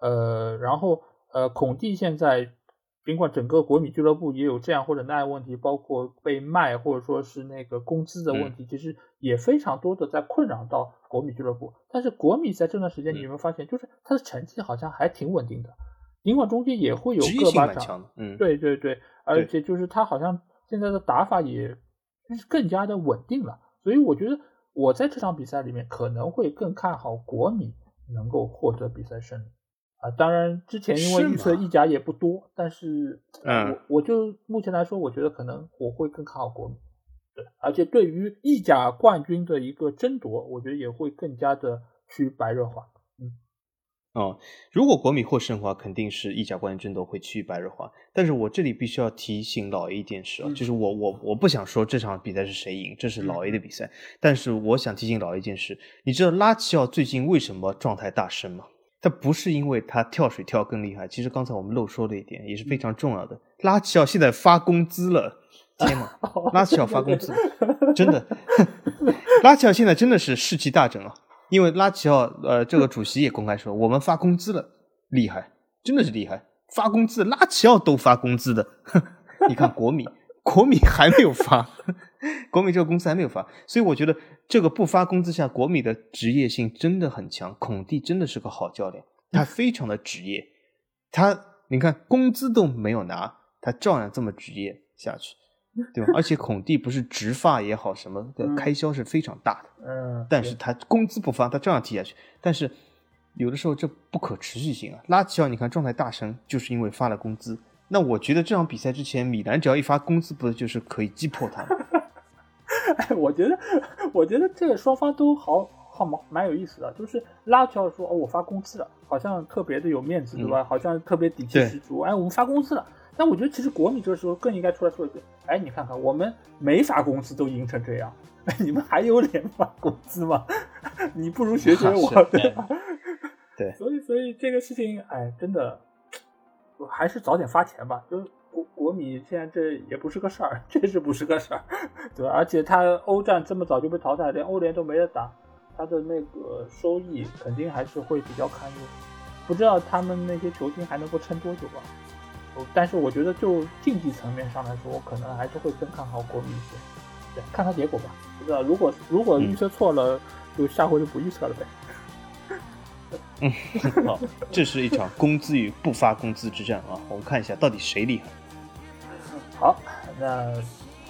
呃，然后呃，孔蒂现在尽管整个国米俱乐部也有这样或者那样问题，包括被卖或者说是那个工资的问题，其实也非常多的在困扰到国米俱乐部。但是国米在这段时间，你有没有发现，就是他的成绩好像还挺稳定的，尽管中间也会有个把场，嗯，对对对，而且就是他好像现在的打法也就是更加的稳定了。所以我觉得我在这场比赛里面可能会更看好国米能够获得比赛胜利。啊，当然，之前因为预测意甲也不多，但是，嗯，我我就目前来说，我觉得可能我会更看好国米，对，而且对于意甲冠军的一个争夺，我觉得也会更加的趋白热化，嗯，哦，如果国米获胜的话，肯定是意甲冠军争夺会趋于白热化，但是我这里必须要提醒老 A 一件事啊，就是我我我不想说这场比赛是谁赢，这是老 A 的比赛，但是我想提醒老 A 一件事，你知道拉齐奥最近为什么状态大升吗？他不是因为他跳水跳更厉害，其实刚才我们漏说的一点也是非常重要的。拉齐奥现在发工资了，天呐，拉齐奥发工资，真的，拉齐奥现在真的是士气大振啊！因为拉齐奥呃，这个主席也公开说，我们发工资了，厉害，真的是厉害，发工资，拉齐奥都发工资的，你看国米。国米还没有发，国米这个公司还没有发，所以我觉得这个不发工资下，国米的职业性真的很强。孔蒂真的是个好教练，他非常的职业，他你看工资都没有拿，他照样这么职业下去，对吧？而且孔蒂不是植发也好，什么的开销是非常大的，嗯，但是他工资不发，他照样踢下去。但是有的时候这不可持续性啊，拉齐奥你看状态大升，就是因为发了工资。那我觉得这场比赛之前，米兰只要一发工资，不就是可以击破他吗？哎，我觉得，我觉得这个双方都好好蛮蛮有意思的。就是拉乔说：“哦，我发工资了，好像特别的有面子，对吧？好像特别底气十足。”哎，我们发工资了。但我觉得其实国米这个时候更应该出来说一句：“哎，你看看，我们没发工资都赢成这样，你们还有脸发工资吗？你不如学学我，对吧？”对，所以，所以这个事情，哎，真的。还是早点发钱吧，就国国米现在这也不是个事儿，确实不是个事儿，对吧？而且他欧战这么早就被淘汰，连欧联都没得打，他的那个收益肯定还是会比较堪忧。不知道他们那些球星还能够撑多久吧？但是我觉得就竞技层面上来说，我可能还是会更看好国米一些。对，看看结果吧。不知道如果如果预测错了，就下回就不预测了呗。嗯，好，这是一场工资与不发工资之战啊！我们看一下到底谁厉害。好，那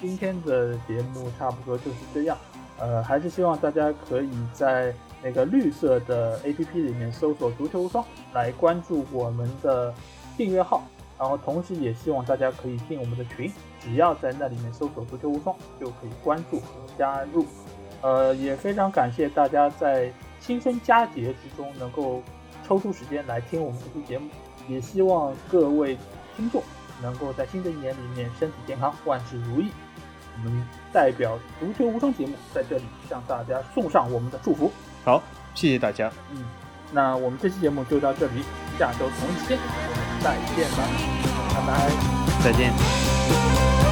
今天的节目差不多就是这样。呃，还是希望大家可以在那个绿色的 APP 里面搜索“足球无双”来关注我们的订阅号，然后同时也希望大家可以进我们的群，只要在那里面搜索“足球无双”就可以关注加入。呃，也非常感谢大家在。新春佳节之中，能够抽出时间来听我们这期节目，也希望各位听众能够在新的一年里面身体健康，万事如意。我们代表足球无双节目在这里向大家送上我们的祝福。好，谢谢大家。嗯，那我们这期节目就到这里，下周同一时间我们再见吧，拜拜，再见。